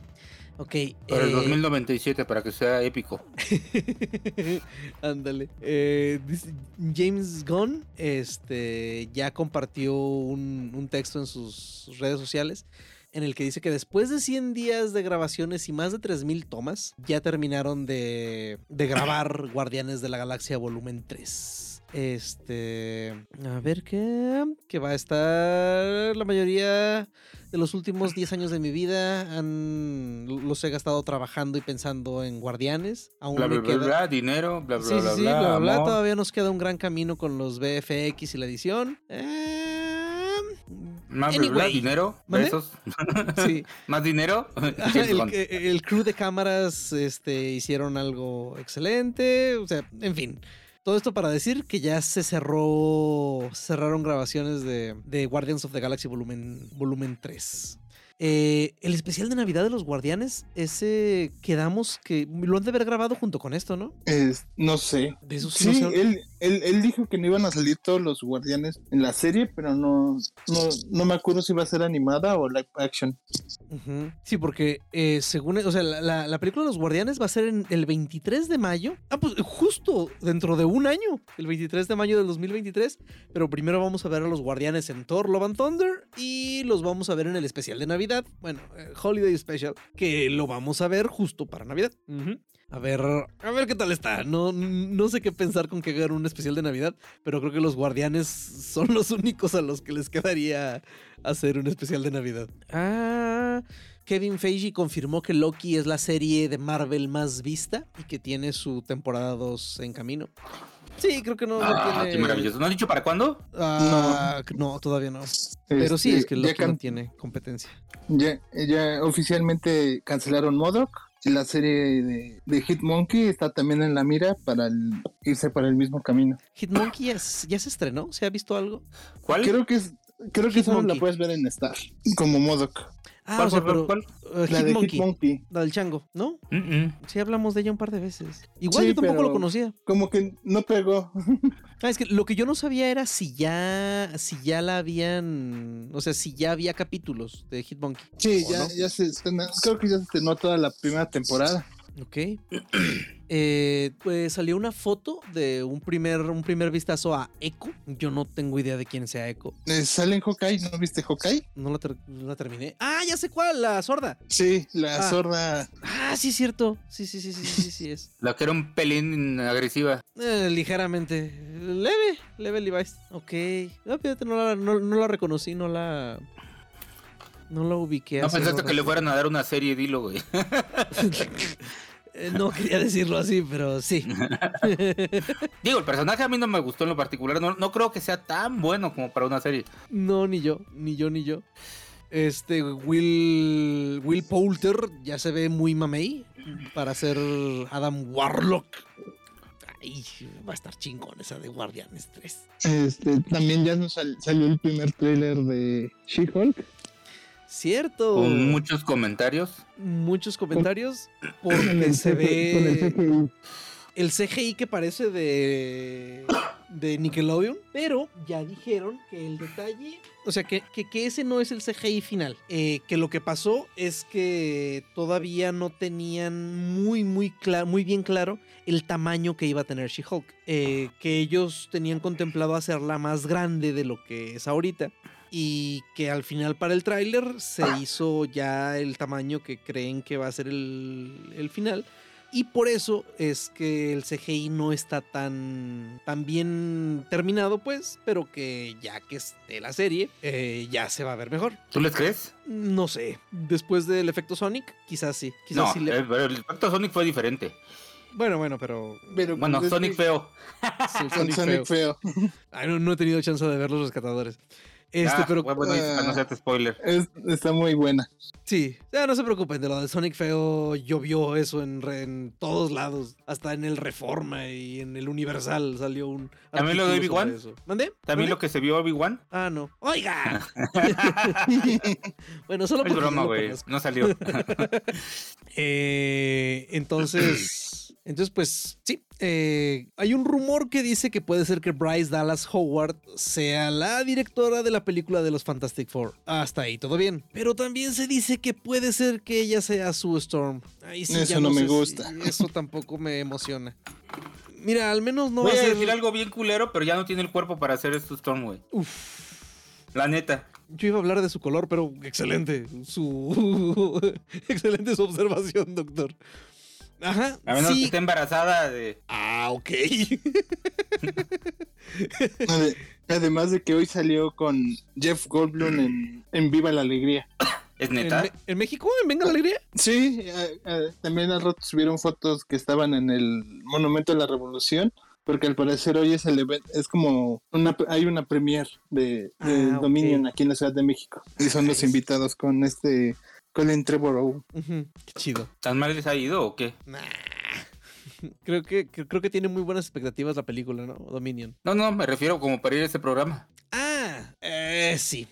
Speaker 1: Ok.
Speaker 3: Para el
Speaker 1: eh,
Speaker 3: 2097, para que sea épico.
Speaker 1: Ándale. Eh, dice- James Gunn este, ya compartió un, un texto en sus redes sociales en el que dice que después de 100 días de grabaciones y más de 3.000 tomas, ya terminaron de, de grabar Guardianes de la Galaxia Volumen 3. Este. A ver qué. Que va a estar. La mayoría de los últimos 10 años de mi vida han, los he gastado trabajando y pensando en Guardianes. Aún
Speaker 3: Bla,
Speaker 1: me
Speaker 3: bla, bla,
Speaker 1: queda-
Speaker 3: bla, dinero, bla, bla,
Speaker 1: Sí, sí,
Speaker 3: bla,
Speaker 1: sí,
Speaker 3: bla,
Speaker 1: bla. Todavía nos queda un gran camino con los VFX y la edición. Eh,
Speaker 3: Más
Speaker 1: anyway.
Speaker 3: dinero, besos.
Speaker 1: sí.
Speaker 3: Más dinero.
Speaker 1: El, crew de cámaras este, hicieron algo excelente. O sea, en fin. Todo esto para decir que ya se cerró. Cerraron grabaciones de, de Guardians of the Galaxy volumen, volumen 3. Eh, el especial de Navidad de los Guardianes, ese quedamos que lo han de haber grabado junto con esto, ¿no?
Speaker 2: Es- no sé.
Speaker 1: De eso sí,
Speaker 2: Sí,
Speaker 1: no sé.
Speaker 2: él, él, él dijo que no iban a salir todos los guardianes en la serie, pero no, no, no me acuerdo si va a ser animada o live action.
Speaker 1: Sí, porque eh, según, o sea, la, la- la película de los Guardianes va a ser en el 23 de mayo. Ah, pues justo dentro de un año, el 23 de mayo del 2023. Pero primero vamos a ver a los Guardianes en Thor, Love and Thunder y los vamos a ver en el especial de Navidad. Bueno, el Holiday Special, que lo vamos a ver justo para Navidad. A ver, a ver qué tal está. No, no sé qué pensar con que hagan un especial de Navidad, pero creo que los Guardianes son los únicos a los que les quedaría hacer un especial de Navidad. Ah, Kevin Feige confirmó que Loki es la serie de Marvel más vista y que tiene su temporada 2 en camino. Sí, creo que no, no
Speaker 3: Ah,
Speaker 1: tiene.
Speaker 3: qué maravilloso. ¿No han dicho para cuándo?
Speaker 1: Ah, no. todavía no. Pero sí,
Speaker 2: Este,
Speaker 1: es que Loki no tiene competencia.
Speaker 2: ya, ya oficialmente cancelaron Modoc. Y la serie de, de Hitmonkey está también en la mira para el- irse para el mismo camino.
Speaker 1: Hitmonkey ya, ya se estrenó, ¿se ha visto algo?
Speaker 3: ¿Cuál?
Speaker 2: Creo que es, creo que solo la puedes ver en Star, como Modoc.
Speaker 1: Ah,
Speaker 3: ¿Cuál,
Speaker 1: o sea,
Speaker 3: cuál,
Speaker 1: pero
Speaker 3: cuál?
Speaker 1: uh,
Speaker 2: La de
Speaker 1: Hitmonkey,
Speaker 2: Hitmonkey.
Speaker 1: la del chango, ¿no?
Speaker 3: Mm, mm.
Speaker 1: Sí, hablamos de ella un par de veces. Igual
Speaker 2: Sí,
Speaker 1: yo tampoco lo conocía.
Speaker 2: Como que no pegó.
Speaker 1: Ah, es que lo que yo no sabía era si ya, si ya la habían, o sea, si ya había capítulos de Hitmonkey.
Speaker 2: Sí,
Speaker 1: ¿O
Speaker 2: ya,
Speaker 1: no?
Speaker 2: ya se creo que ya se estrenó toda la primera temporada.
Speaker 1: Ok. Eh, pues salió una foto de un primer, un primer vistazo a Echo. Yo no tengo idea de quién sea Echo.
Speaker 2: Eh, ¿Sale en Hawkeye? ¿No viste Hawkeye?
Speaker 1: No la, ter- no la terminé. Ah, ya sé cuál, la sorda.
Speaker 2: Sí, la
Speaker 1: Ah.
Speaker 2: sorda.
Speaker 1: Ah, sí, es cierto. Sí, sí, sí, sí, sí, sí es.
Speaker 3: La que era un pelín agresiva.
Speaker 1: Eh, ligeramente. Leve, leve Levi's. Ok. No, fíjate, no la, no, no la reconocí, no la. No la ubiqué.
Speaker 3: No pensaste
Speaker 1: rato.
Speaker 3: que le fueran a dar una serie, dilo, güey.
Speaker 1: No quería decirlo así, pero sí.
Speaker 3: Digo, el personaje a mí no me gustó en lo particular. No, no creo que sea tan bueno como para una serie.
Speaker 1: No, ni yo, ni yo, ni yo. Este Will Will Poulter ya se ve muy mamey para ser Adam Warlock. Ay, va a estar chingón esa de Guardianes 3.
Speaker 2: Este, también ya nos sal- salió el primer tráiler de She-Hulk.
Speaker 1: Cierto.
Speaker 3: Con muchos comentarios.
Speaker 1: Muchos comentarios
Speaker 2: Con
Speaker 1: porque
Speaker 2: el
Speaker 1: se
Speaker 2: CGI con el
Speaker 1: ve
Speaker 2: CGI.
Speaker 1: el CGI que parece de de Nickelodeon, pero ya dijeron que el detalle, o sea, que, que, que ese no es el CGI final, eh, que lo que pasó es que todavía no tenían muy, muy, muy bien claro el tamaño que iba a tener She-Hulk, eh, que ellos tenían contemplado hacerla más grande de lo que es ahorita. Y que al final para el tráiler se hizo ya el tamaño que creen que va a ser el, el final. Y por eso es que el CGI no está tan, tan bien terminado, pues, pero que ya que esté la serie, eh, ya se va a ver mejor.
Speaker 3: ¿Tú les crees?
Speaker 1: No sé, después del efecto Sonic, quizás sí. Quizás
Speaker 3: No,
Speaker 1: sí le-
Speaker 3: eh, pero el impacto Sonic fue diferente.
Speaker 1: Bueno, bueno, pero...
Speaker 2: Pero
Speaker 3: Bueno,
Speaker 2: pues, es
Speaker 3: Sonic
Speaker 2: que-
Speaker 3: feo.
Speaker 1: sí, Sonic
Speaker 2: Sonic
Speaker 1: feo.
Speaker 2: feo.
Speaker 1: Ay, no, no he tenido chance de ver los rescatadores. Este,
Speaker 3: Ah,
Speaker 1: pero
Speaker 3: bueno, no hacerte spoiler.
Speaker 2: Es- está muy buena.
Speaker 1: sí, ya no se preocupen, de lo de Sonic feo llovió eso en, re- en todos lados, hasta en el Reforma y en el Universal salió un...
Speaker 3: ¿También lo de Obi-Wan?
Speaker 1: ¿Mandé?
Speaker 3: También
Speaker 1: ¿Mandé?
Speaker 3: lo que se vio Obi-Wan.
Speaker 1: Ah, no. ¡Oiga! bueno, solo
Speaker 3: Es broma, güey. No salió.
Speaker 1: Eh, entonces, entonces, pues sí. Eh, hay un rumor que dice que puede ser que Bryce Dallas Howard sea la directora de la película de los Fantastic Four. Hasta ahí todo bien. Pero también se dice que puede ser que ella sea Sue Storm. Ahí sí
Speaker 2: Eso
Speaker 1: ya
Speaker 2: no me
Speaker 1: si-
Speaker 2: gusta.
Speaker 1: eso tampoco me emociona. Mira, al menos no
Speaker 3: Voy
Speaker 1: va a
Speaker 3: a
Speaker 1: ser.
Speaker 3: decir algo bien culero, pero ya no tiene el cuerpo para hacer esto Storm, güey. La neta.
Speaker 1: Yo iba a hablar de su color, pero excelente. Su. excelente su observación, doctor. Ajá.
Speaker 3: A menos que esté embarazada de.
Speaker 1: Ah, ok.
Speaker 2: Ade- Además de que hoy salió con Jeff Goldblum en, en Viva la Alegría.
Speaker 3: ¿Es
Speaker 1: ¿En,
Speaker 3: neta?
Speaker 1: En México? ¿En Venga la Alegría?
Speaker 2: Sí, eh, también al rato subieron fotos que estaban en el Monumento de la Revolución, porque al parecer hoy es el evento, es como una, hay una premier de, de
Speaker 1: Ah.
Speaker 2: Dominion aquí en la Ciudad de México. Y son los invitados con este Colin Trevorrow.
Speaker 1: Ujú, Qué chido.
Speaker 3: ¿Tan mal les ha ido o qué?
Speaker 1: Nah. Creo que, que- creo que tiene muy buenas expectativas la película, ¿no? Dominion.
Speaker 3: No, no, me refiero como para ir a este programa.
Speaker 1: Ah, eh, sí.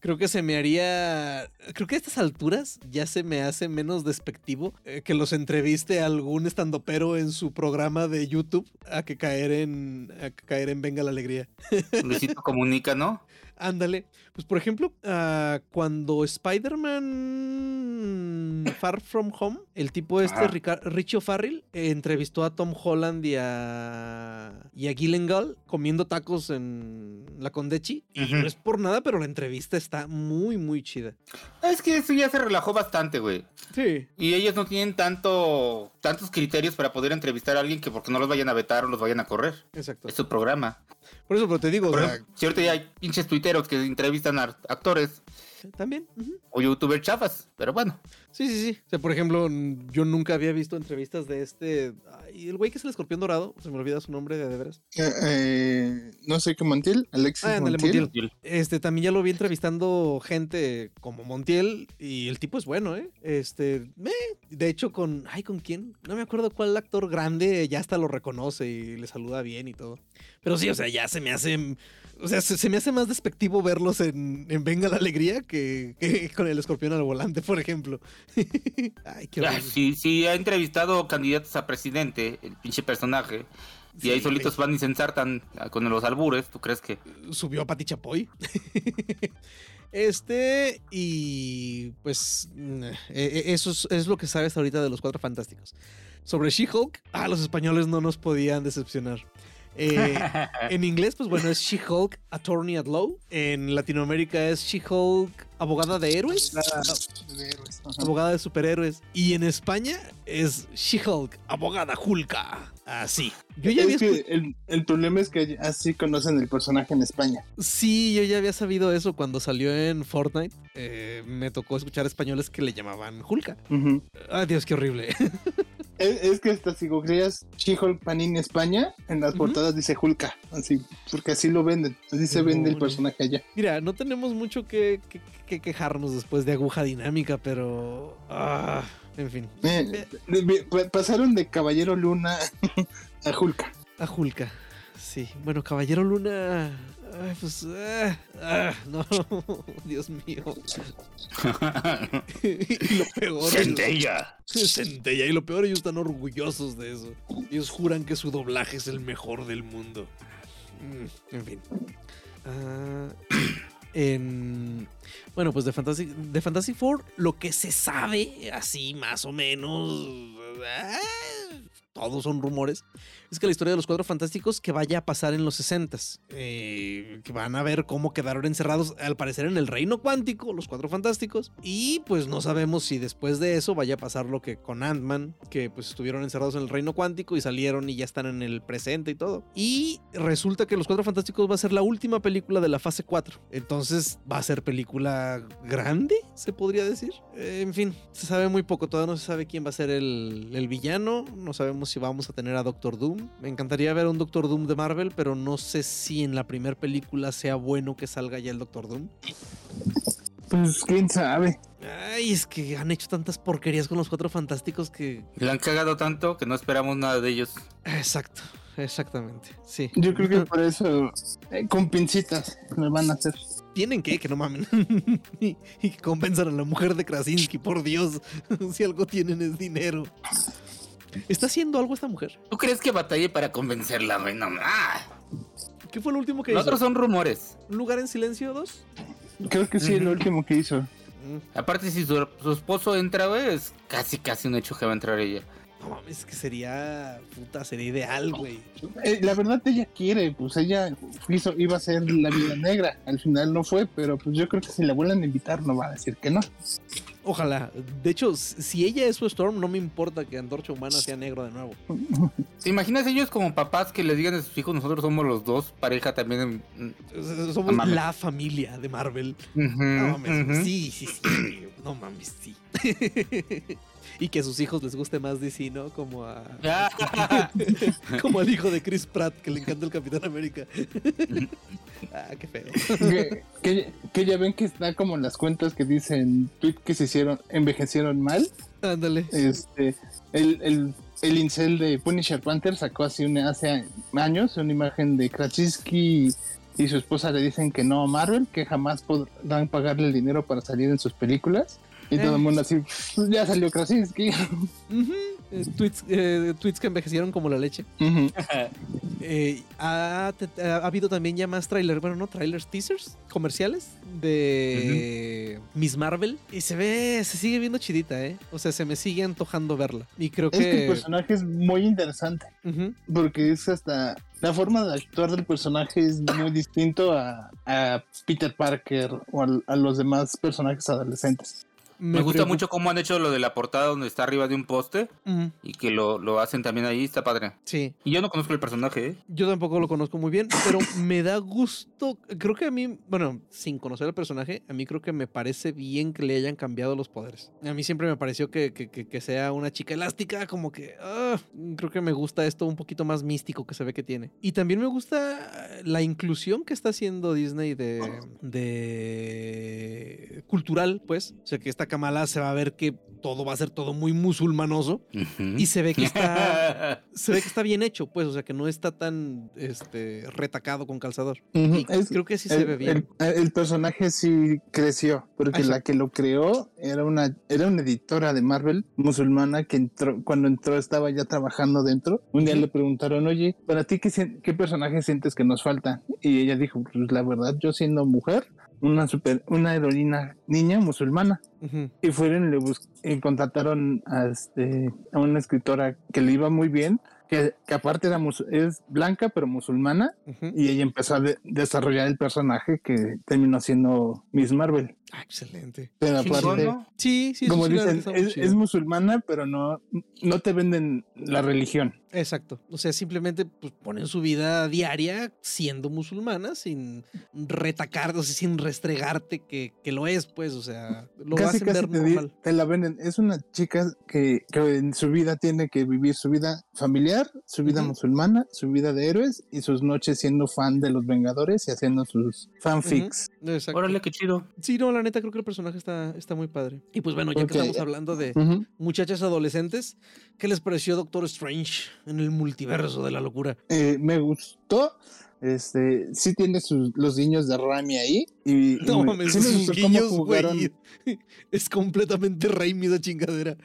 Speaker 1: Creo que se me haría. Creo que a estas alturas ya se me hace menos despectivo eh, que los entreviste a algún estandopero en su programa de YouTube a que caer en. a que caer en Venga la Alegría.
Speaker 3: Luisito comunica, ¿no?
Speaker 1: Ándale. Pues por ejemplo, ah, cuando Spider-Man Far From Home, el tipo este. Rica- Richie O'Farrell, eh, entrevistó a Tom Holland y a, y a Gyllenhaal comiendo tacos en la Condechi. Y no es por nada, pero la entrevista está muy, muy chida.
Speaker 3: Es que eso ya se relajó bastante, güey.
Speaker 1: Sí.
Speaker 3: Y ellos no tienen tanto tantos criterios para poder entrevistar a alguien que porque no los vayan a vetar o los vayan a correr.
Speaker 1: Exacto.
Speaker 3: Es su programa.
Speaker 1: Por eso, pero te digo, o sea,
Speaker 3: si ahorita ya hay pinches tuiteros que entrevistan actores
Speaker 1: también.
Speaker 3: o youtubers chafas, pero bueno.
Speaker 1: Sí, sí, sí. O sea, por ejemplo, yo nunca había visto entrevistas de este. ay, el güey que es el escorpión dorado, se me olvida su nombre de, de veras.
Speaker 2: Eh, eh, no sé qué Montiel, Alexis
Speaker 1: Ah,
Speaker 2: Montiel.
Speaker 1: Montiel. Este, también ya lo vi entrevistando gente como Montiel y el tipo es bueno, ¿eh? Este, eh, de hecho con, ay, ¿con quién? No me acuerdo cuál actor grande ya hasta lo reconoce y le saluda bien y todo. Pero sí, o sea, ya se me hace, o sea, se, se me hace más despectivo verlos en, en Venga la Alegría que, que con el escorpión al volante, por ejemplo. ay, qué
Speaker 3: Ah, si ha entrevistado candidatos a presidente, el pinche personaje, Y ahí
Speaker 1: Sí,
Speaker 3: solitos van y se ensartan ah, con los albures, ¿tú crees que?
Speaker 1: subió a Pati Chapoy. Este, y pues mm, eh, eh, eso es, es lo que sabes ahorita de los cuatro fantásticos. Sobre She-Hulk, ah, los españoles no nos podían decepcionar. Eh, en inglés, pues bueno, es She-Hulk Attorney at Law. En Latinoamérica es She-Hulk Abogada de Héroes.
Speaker 2: De héroes, ajá.
Speaker 1: Abogada de superhéroes. Y en España es She-Hulk Abogada Hulka. Así. Yo ya había
Speaker 2: Es que el, el problema es que así conocen el personaje en España.
Speaker 1: Sí, yo ya había sabido eso cuando salió en Fortnite. Eh, me tocó escuchar españoles que le llamaban Hulka.
Speaker 2: Ujú.
Speaker 1: Ay, Dios, qué horrible.
Speaker 2: Es, es que hasta si googleas She-Hulk Panini España, en las portadas dice Hulka, así, porque así lo venden, así se vende el personaje allá.
Speaker 1: Mira, no tenemos mucho que, que- que quejarnos después de aguja dinámica, pero. ah, en fin.
Speaker 2: Eh, pasaron de Caballero Luna a Hulka.
Speaker 1: A Hulka. Sí. Bueno, Caballero Luna. Ay, pues. ah, ah, no. Dios mío. y lo peor.
Speaker 3: Centella.
Speaker 1: Centella. Y lo peor, ellos están orgullosos de eso. Ellos juran que su doblaje es el mejor del mundo. Mm, en fin. Ah, en. Bueno, pues de Fantasy, de Fantasy Four, lo que se sabe, así más o menos. ah, todos son rumores. Es que la historia de los cuatro fantásticos que vaya a pasar en los 60 que van a ver cómo quedaron encerrados, al parecer en el reino cuántico, los cuatro fantásticos. Y pues no sabemos si después de eso vaya a pasar lo que con Ant-Man, que pues estuvieron encerrados en el reino cuántico y salieron y ya están en el presente y todo. Y resulta que los cuatro fantásticos va a ser la última película de la fase 4. Entonces va a ser película grande, se podría decir. Eh, en fin, se sabe muy poco, todavía no se sabe quién va a ser el, el villano, no sabemos si vamos a tener a Doctor Doom. Me encantaría ver a un Doctor Doom de Marvel, pero no sé si en la primera película sea bueno que salga ya el Doctor Doom.
Speaker 2: Pues quién sabe.
Speaker 1: Ay, es que han hecho tantas porquerías con los cuatro fantásticos que...
Speaker 3: Le han cagado tanto que no esperamos nada de ellos.
Speaker 1: Exacto, exactamente, sí.
Speaker 2: Yo creo que por eso, eh, con pincitas, me van a hacer.
Speaker 1: Tienen que, que no mamen. y, y que compensan a la mujer de Krasinski, por Dios. si algo tienen es dinero. ¿Está haciendo algo esta mujer?
Speaker 3: ¿Tú crees que batalle para convencerla, güey? No, ah.
Speaker 1: ¿Qué fue lo último que
Speaker 3: Los
Speaker 1: hizo?
Speaker 3: otros son rumores.
Speaker 1: ¿Un lugar en silencio 2?
Speaker 2: Creo que sí, lo último que hizo.
Speaker 3: Aparte, si su, su esposo entra, güey, es casi, casi un hecho que va a entrar ella.
Speaker 1: No mames, es que sería. Puta, sería ideal, güey.
Speaker 2: Eh, la verdad ella quiere, pues ella hizo, iba a ser la vida negra, al final no fue, pero pues yo creo que si la vuelven a invitar no va a decir que no.
Speaker 1: Ojalá. De hecho, si ella es su Storm, no me importa que Antorcha Humana sea negro de nuevo.
Speaker 3: ¿Te imaginas ellos como papás que les digan a sus hijos, nosotros somos los dos, pareja también? en-
Speaker 1: Somos
Speaker 3: mames.
Speaker 1: la familia de Marvel. No mames. Sí, sí, sí. No mames, sí. Y que a sus hijos les guste más DC, ¿no? Como a. Como al hijo de Chris Pratt, que le encanta el Capitán América. ah, qué feo.
Speaker 2: que, que, que ya ven que está como en las cuentas que dicen tweet que se hicieron, envejecieron mal.
Speaker 1: Ándale.
Speaker 2: Este, el, el, el incel de Punisher Panther sacó así una, hace años una imagen de Krasinski y su esposa le dicen que no a Marvel, que jamás podrán pagarle el dinero para salir en sus películas. Y todo
Speaker 1: Eh.
Speaker 2: el mundo así, "Pues ya salió Krasinski.
Speaker 1: Ujú. Eh, tweets, eh, tweets que envejecieron como la leche. Eh, ha, te- ha habido también ya más trailers, bueno, no trailers, teasers comerciales de Miss Marvel. Y se ve, se sigue viendo chidita, ¿eh? O sea, se me sigue antojando verla. Y creo
Speaker 2: Es que el personaje es muy interesante. Porque es hasta. La forma de actuar del personaje es muy distinto a, a Peter Parker o a, los demás personajes adolescentes.
Speaker 3: Me gusta mucho cómo han hecho lo de la portada donde está arriba de un poste y que lo, lo hacen también ahí, está padre.
Speaker 1: Sí,
Speaker 3: Y yo no conozco el personaje, ¿eh?
Speaker 1: yo tampoco lo conozco muy bien, pero me da gusto. Creo que a mí, bueno, sin conocer al personaje, a mí creo que me parece bien que le hayan cambiado los poderes. A mí siempre me pareció que, que- que- que sea una chica elástica, como que ah, creo que me gusta esto un poquito más místico que se ve que tiene. Y también me gusta la inclusión que está haciendo Disney de, de cultural, pues. O sea, que esta Kamala se va a ver que todo va a ser todo muy musulmanoso.
Speaker 3: Ujú.
Speaker 1: Y se ve que está. se ve que está bien hecho, pues. O sea, que no está tan este, retacado con calzador.
Speaker 2: Es-
Speaker 1: creo que sí se
Speaker 2: el,
Speaker 1: ve bien.
Speaker 2: el- el personaje sí creció, porque la que lo creó era una, era una editora de Marvel musulmana que entró, cuando entró estaba ya trabajando dentro. Un día le preguntaron, oye, ¿para ti qué, qué personaje sientes que nos falta? Y ella dijo, pues la verdad, yo siendo mujer, una super, una heroína niña musulmana. Y fueron y le bus- y contrataron a, este, a una escritora que le iba muy bien, que, que aparte era mus- es blanca pero musulmana, y ella empezó a de- desarrollar el personaje que terminó siendo Miss Marvel.
Speaker 1: Ah, excelente.
Speaker 2: Pero aparte,
Speaker 3: ¿no?
Speaker 1: Sí, sí,
Speaker 2: como dicen, es, musulmana, pero no, no te venden la religión.
Speaker 1: Exacto. O sea, simplemente pues, ponen su vida diaria siendo musulmana sin retacar, o sea, sin restregarte que, que lo es, pues. O sea, lo
Speaker 2: casi
Speaker 1: hacen
Speaker 2: casi
Speaker 1: ver
Speaker 2: te, di-
Speaker 1: normal.
Speaker 2: te la venden. Es una chica que, que en su vida tiene que vivir su vida familiar, su vida musulmana, su vida de héroes y sus noches siendo fan de los Vengadores y haciendo sus fanfics.
Speaker 1: Exacto.
Speaker 3: Órale, qué chido.
Speaker 1: Sí, no, la neta creo que el personaje está, está muy padre. Y pues bueno, ya que estamos hablando de muchachas adolescentes, ¿qué les pareció Doctor Strange en el multiverso de la locura?
Speaker 2: Eh, me gustó. Este, sí tiene sus, los guiños de Rami ahí. Y, y
Speaker 1: No
Speaker 2: me-
Speaker 1: mames,
Speaker 2: sí
Speaker 1: sus guiños,
Speaker 2: jugaron.
Speaker 1: güey. Es completamente Raimi esa chingadera.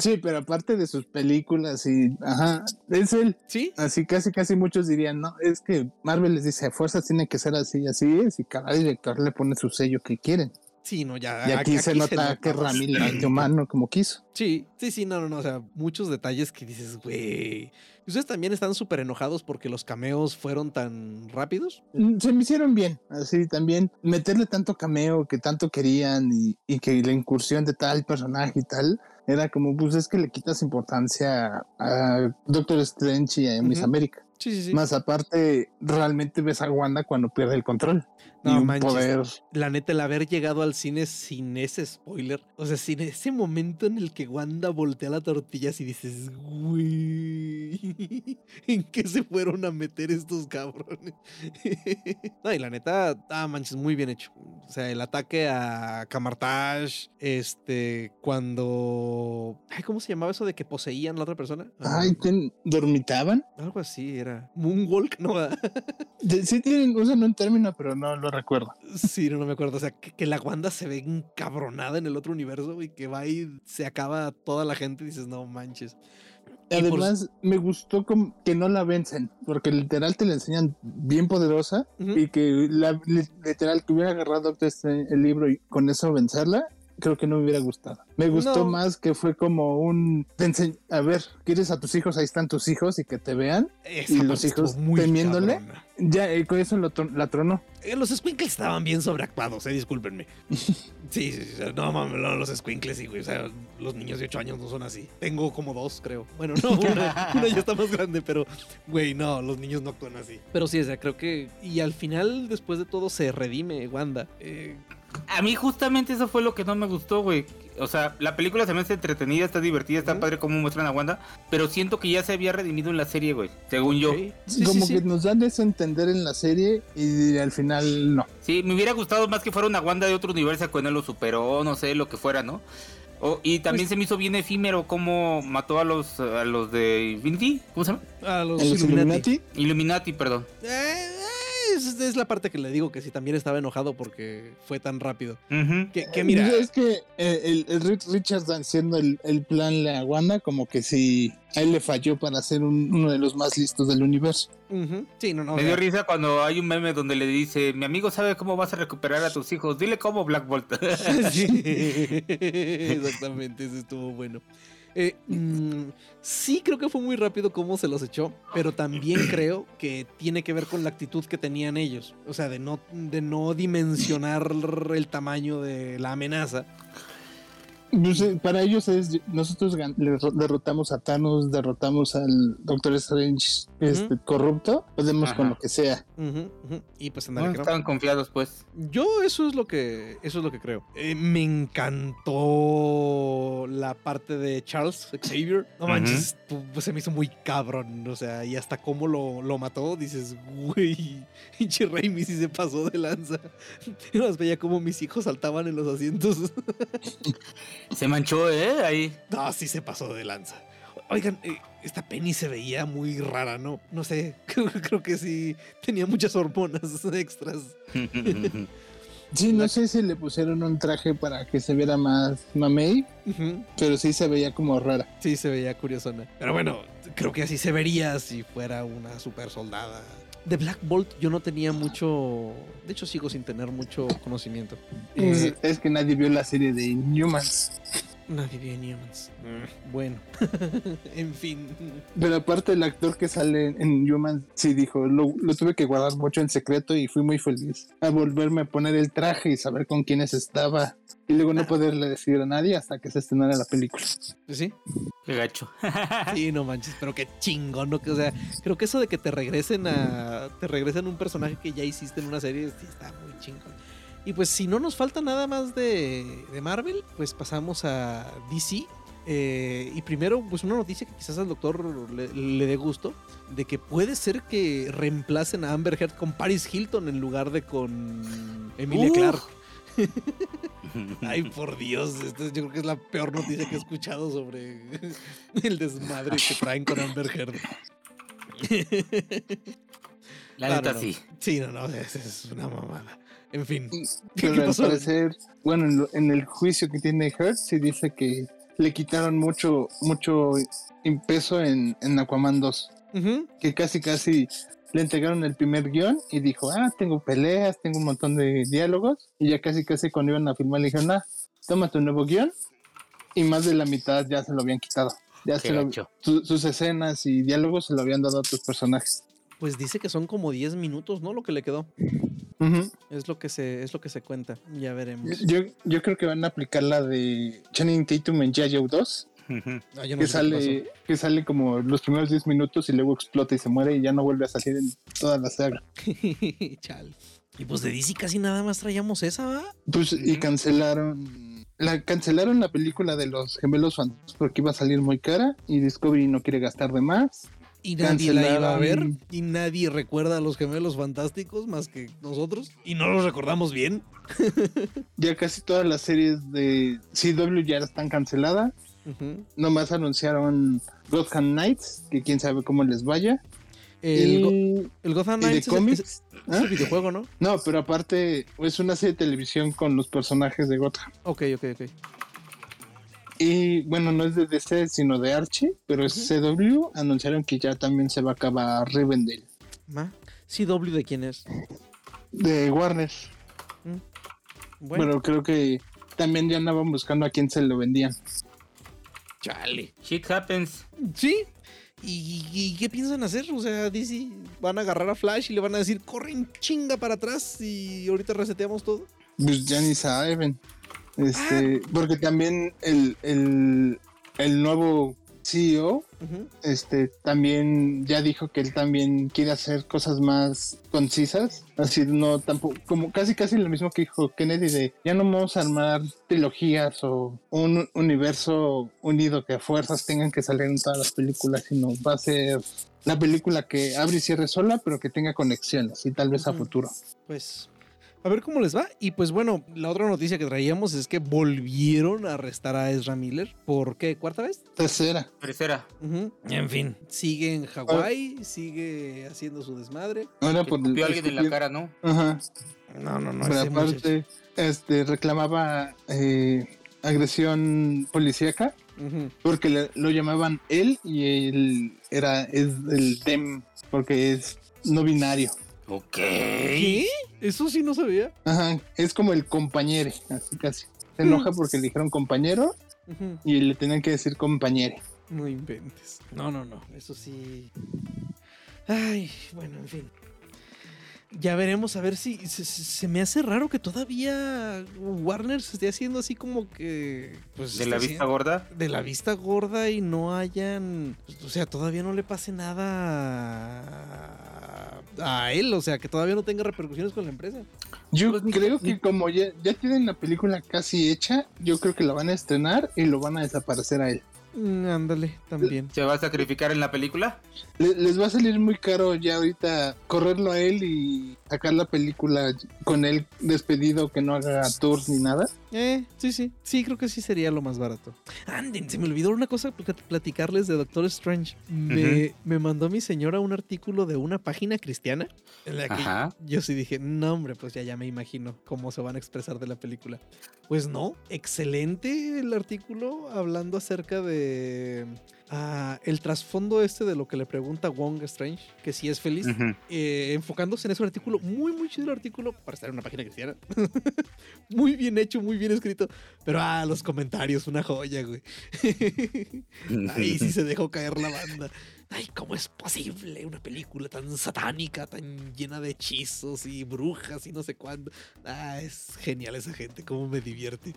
Speaker 2: Sí, pero aparte de sus películas y, ajá, es él.
Speaker 1: ¿Sí?
Speaker 2: Así casi, casi muchos dirían, no, es que Marvel les dice, a fuerzas tiene que ser así, así es, y cada director le pone su sello que quieren.
Speaker 1: Sí, no, ya.
Speaker 2: Y aquí, se nota que Rami mano como quiso.
Speaker 1: Sí, sí, sí, no, no, no. O sea, muchos detalles que dices, güey. ¿Ustedes también están súper enojados porque los cameos fueron tan rápidos?
Speaker 2: Mm, Se me hicieron bien, así también meterle tanto cameo que tanto querían y, y que la incursión de tal personaje y tal, era como, pues es que le quitas importancia a Doctor Strange y a Miss. América.
Speaker 1: Sí, sí, sí.
Speaker 2: Más aparte, realmente ves a Wanda cuando pierde el control.
Speaker 1: No
Speaker 2: y un
Speaker 1: manches.
Speaker 2: poder.
Speaker 1: La neta, el haber llegado al cine sin ese spoiler, o sea, sin ese momento en el que Wanda voltea la tortilla y dices, güey, ¿en qué se fueron a meter estos cabrones? no, y la neta, ah, manches, muy bien hecho. O sea, el ataque a Camartage, este, cuando... Ay, ¿Cómo se llamaba eso de que poseían a la otra persona?
Speaker 2: Ay, ¿quién- ¿dormitaban?
Speaker 1: Algo así era. Moonwalk, no.
Speaker 2: sí tienen, usan un término, pero no lo recuerdo.
Speaker 1: Sí, no, no me acuerdo. O sea, que, que la Wanda se ve encabronada en el otro universo y que va y se acaba toda la gente y dices, no manches. Y por-
Speaker 2: Además, me gustó como que no la vencen, porque literal te la enseñan bien poderosa y que la, li- literal que hubiera agarrado el libro y con eso vencerla, creo que no me hubiera gustado. Me gustó
Speaker 1: No.
Speaker 2: más que fue como un, a ver, quieres a tus hijos, ahí están tus hijos y que te vean.
Speaker 1: Esa
Speaker 2: y los hijos temiéndole.
Speaker 1: cabrona.
Speaker 2: Ya, eh, con eso lo tron- la tronó.
Speaker 1: Eh, Los squinkles estaban bien sobreactuados, eh, discúlpenme. Sí, sí, sí, no mames, no, los squinkles, sí, güey. O sea, los niños de 8 años no son así. Tengo como dos, creo. Bueno, no, una, una ya está más grande, pero, güey, no, los niños no actúan así. Pero sí, o sea, creo que. Y al final, después de todo, se redime Wanda. Eh,
Speaker 3: A mí justamente eso fue lo que no me gustó, güey. O sea, la película se me hace entretenida, está divertida, está padre cómo muestran a Wanda, pero siento que ya se había redimido en la serie, güey, según yo.
Speaker 1: Sí,
Speaker 2: como
Speaker 1: sí,
Speaker 2: que
Speaker 1: sí.
Speaker 2: nos dan eso a entender en la serie y al final no.
Speaker 3: Sí, me hubiera gustado más que fuera una Wanda de otro universo cuando él lo superó, no sé, lo que fuera, ¿no? Y también
Speaker 1: Pues-
Speaker 3: se me hizo bien efímero cómo mató a los a los de Infinity, ¿cómo se llama?
Speaker 1: A los,
Speaker 2: los
Speaker 1: Illuminati.
Speaker 2: Illuminati,
Speaker 3: Illuminati, perdón.
Speaker 1: Eh, eh, es, es la parte que le digo que sí también estaba enojado porque fue tan rápido. Que, que mira,
Speaker 2: Es que eh, el, el Richards haciendo el, el plan a Wanda, como que sí, a él le falló para ser un- uno de los más listos del universo.
Speaker 1: ujú, sí, no, no. o
Speaker 3: me dio risa cuando hay un meme donde le dice, mi amigo sabe cómo vas a recuperar a tus hijos, dile cómo Black Bolt.
Speaker 1: Sí, exactamente, eso estuvo bueno. Eh, mm, sí creo que fue muy rápido cómo se los echó, pero también creo que tiene que ver con la actitud que tenían ellos. O sea, de no, de no dimensionar el tamaño de la amenaza.
Speaker 2: Para ellos es, nosotros derrotamos a Thanos, derrotamos al Doctor Strange este, corrupto, podemos con lo que sea.
Speaker 1: Y pues andale, no.
Speaker 3: estaban confiados, pues.
Speaker 1: Yo eso es lo que eso es lo que creo. Eh, me encantó la parte de Charles Xavier. No manches, pu- pues, se me hizo muy cabrón. O sea, y hasta cómo lo, lo mató, dices, güey, pinche Raimi sí se pasó de lanza. Yo las veía como mis hijos saltaban en los asientos.
Speaker 3: Se manchó, ¿eh? Ahí.
Speaker 1: No, sí se pasó de lanza. Oigan, eh, esta Penny se veía muy rara, ¿no? No sé, creo, que sí tenía muchas hormonas extras.
Speaker 2: Sí, no sé si le pusieron un traje para que se viera más mamey, pero sí se veía como rara.
Speaker 1: Sí, se veía curiosona. Pero bueno, creo que así se vería si fuera una super soldada. De Black Bolt yo no tenía mucho... De hecho, sigo sin tener mucho conocimiento. Eh,
Speaker 2: Es que nadie vio la serie de Inhumans.
Speaker 1: nadie vio Humans. Mm, Bueno, en fin.
Speaker 2: Pero aparte el actor que sale en Humans sí dijo, lo, lo tuve que guardar mucho en secreto y fui muy feliz a volverme a poner el traje y saber con quiénes estaba. Y luego no poderle decir a nadie hasta que se estrenara la película.
Speaker 1: ¿Sí?
Speaker 3: Qué gacho.
Speaker 1: Sí, no manches, pero qué chingón, ¿no? Que, O sea, creo que eso de que te regresen a. Te regresen un personaje que ya hiciste en una serie, sí está muy chingón. Y pues si no nos falta nada más de, de Marvel, pues pasamos a DC. Eh, y primero, pues una noticia que quizás al doctor le, le dé gusto, de que puede ser que reemplacen a Amber Heard con Paris Hilton en lugar de con Emilia
Speaker 3: Uh.
Speaker 1: Clarke. Ay, por Dios, esta yo creo que es la peor noticia que he escuchado sobre el desmadre que traen con Amber Heard.
Speaker 3: La
Speaker 1: No,
Speaker 3: neta
Speaker 1: no,
Speaker 3: sí.
Speaker 1: Sí, no, no, es, es una mamada. En fin. ¿Qué,
Speaker 2: Pero
Speaker 1: qué
Speaker 2: al
Speaker 1: pasó?
Speaker 2: parecer, bueno, en, lo- en el juicio que tiene Hurt, sí dice que le quitaron mucho, mucho peso en, en Aquaman 2.
Speaker 1: Ujú.
Speaker 2: Que casi, casi le entregaron el primer guion y dijo, ah, tengo peleas, tengo un montón de diálogos. Y ya casi, casi cuando iban a filmar le dijeron, ah, toma tu nuevo guion. Y más de la mitad ya se lo habían quitado. Ya
Speaker 3: Qué
Speaker 2: se lo- su- sus escenas y diálogos se lo habían dado a otros personajes.
Speaker 1: Pues dice que son como 10 minutos, ¿no? Lo que le quedó.
Speaker 2: Ujú.
Speaker 1: Es lo que se, es lo que se cuenta. Ya veremos.
Speaker 2: yo, yo creo que van a aplicar la de Channing Tatum en G.I. Joe 2.
Speaker 1: Ah, no
Speaker 2: que sale, que sale como los primeros 10 minutos y luego explota y se muere y ya no vuelve a salir en toda la saga.
Speaker 1: Chale. Y pues de DC casi nada más traíamos esa, ¿va?
Speaker 2: Pues y cancelaron la cancelaron la película de los gemelos fantásticos porque iba a salir muy cara y Discovery no quiere gastar de más.
Speaker 1: Y nadie la iba a ver. Y nadie recuerda a los gemelos fantásticos más que nosotros. Y no los recordamos bien.
Speaker 2: Ya casi todas las series de CW ya están canceladas.
Speaker 1: Ujú.
Speaker 2: Nomás anunciaron Gotham Knights, que quién sabe cómo les vaya.
Speaker 1: el, Go-
Speaker 2: y,
Speaker 1: el Gotham
Speaker 2: de
Speaker 1: Knights es- es,
Speaker 2: ¿ah?
Speaker 1: videojuego, ¿no?
Speaker 2: No, pero aparte es una serie de televisión con los personajes de Gotham.
Speaker 1: Ok, ok, ok.
Speaker 2: Y bueno, no es de DC, sino de Archie, pero es CW. Anunciaron que ya también se va a acabar Rivendell.
Speaker 1: Ma. CW de quién es.
Speaker 2: De Warner.
Speaker 1: Bueno,
Speaker 2: Pero creo que también ya andaban buscando a quién se lo vendían.
Speaker 1: Chale.
Speaker 3: Shit happens.
Speaker 1: Sí. ¿Y, y qué piensan hacer? O sea, DC van a agarrar a Flash y le van a decir, corren chinga para atrás y ahorita reseteamos todo.
Speaker 2: Pues ya ni saben. Este, porque también el, el, el nuevo CEO este también ya dijo que él también quiere hacer cosas más concisas así no tampoco como casi casi lo mismo que dijo Kennedy de ya no vamos a armar trilogías o un universo unido que a fuerzas tengan que salir en todas las películas sino va a ser la película que abre y cierre sola pero que tenga conexiones y tal vez a futuro
Speaker 1: Pues a ver cómo les va. Y pues bueno, la otra noticia que traíamos es que volvieron a arrestar a Ezra Miller. ¿Por qué? ¿Cuarta vez?
Speaker 2: tercera
Speaker 3: Tercera.
Speaker 1: En fin, sigue en Hawái, sigue haciendo su desmadre.
Speaker 2: ahora
Speaker 3: Que
Speaker 2: por
Speaker 3: a alguien en la cara, ¿no?
Speaker 2: Ajá.
Speaker 1: No, no, no.
Speaker 2: Pero aparte este reclamaba eh, agresión policíaca porque le- lo llamaban él y él era es el dem porque es no binario.
Speaker 3: Ok.
Speaker 1: ¿Qué? Eso sí no sabía.
Speaker 2: Ajá, es como el compañere, así casi. Se enoja porque le dijeron compañero y le tenían que decir compañere.
Speaker 1: No inventes. No, no, no. Eso sí. Ay, bueno, en fin. Ya veremos a ver si se, me hace raro que todavía Warner se esté haciendo así como que pues
Speaker 3: De la
Speaker 1: haciendo-
Speaker 3: vista gorda.
Speaker 1: de la vista gorda y no hayan, o sea, todavía no le pase nada a, a él, o sea, que todavía no tenga repercusiones con la empresa.
Speaker 2: Yo
Speaker 3: Pues
Speaker 2: creo
Speaker 3: ni-
Speaker 2: que como ya, ya tienen la película casi hecha, yo creo que la van a estrenar y lo van a desaparecer a él.
Speaker 1: Mm, ándale, también.
Speaker 3: ¿Se va a sacrificar en la película?
Speaker 2: Le- les va a salir muy caro ya ahorita correrlo a él y sacar la película con él despedido, que no haga tours ni nada.
Speaker 1: Eh, sí, sí. Sí, creo que sí sería lo más barato. Anden, se me olvidó una cosa pl- platicarles de Doctor Strange. Me, me mandó mi señora un artículo de una página cristiana en la que
Speaker 3: Ajá.
Speaker 1: yo sí dije, no, hombre, pues ya, ya me imagino cómo se van a expresar de la película. Pues no, excelente el artículo hablando acerca de ah, el trasfondo este de lo que le pregunta Wong Strange, que si es feliz
Speaker 3: Ujú.
Speaker 1: eh, enfocándose en ese artículo, muy, muy chido el artículo para estar en una página cristiana. muy bien hecho, muy bien escrito. Pero, ah, los comentarios, una joya, güey. Ahí sí se dejó caer la banda. Ay, ¿cómo es posible una película tan satánica, tan llena de hechizos y brujas y no sé cuándo? Ah, es genial esa gente, cómo me divierte.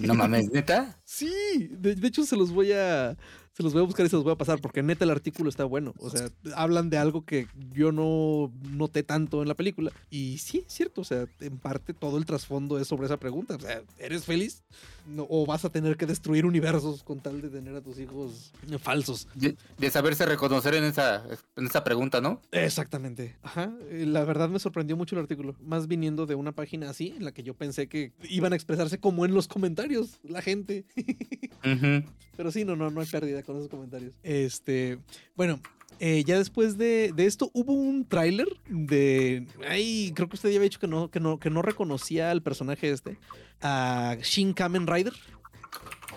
Speaker 3: No mames, neta.
Speaker 1: Sí, de, de hecho se los voy a se los voy a buscar y se los voy a pasar porque neta el artículo está bueno. O sea, hablan de algo que yo no noté tanto en la película. Y sí, es cierto. O sea, en parte todo el trasfondo es sobre esa pregunta. O sea, ¿eres feliz? No, ¿O vas a tener que destruir universos con tal de tener a tus hijos falsos?
Speaker 3: De, de saberse reconocer en esa, en esa pregunta, ¿no?
Speaker 1: Exactamente. Ajá. eh, La verdad me sorprendió mucho el artículo. Más viniendo de una página así, en la que yo pensé que iban a expresarse como en los comentarios, la gente. Pero sí, no, no, no hay pérdida con esos comentarios. Este, bueno, eh, ya después de, de esto hubo un tráiler de, ay, creo que usted ya había dicho que no, que no, que no reconocía al personaje este, a Shin Kamen Rider.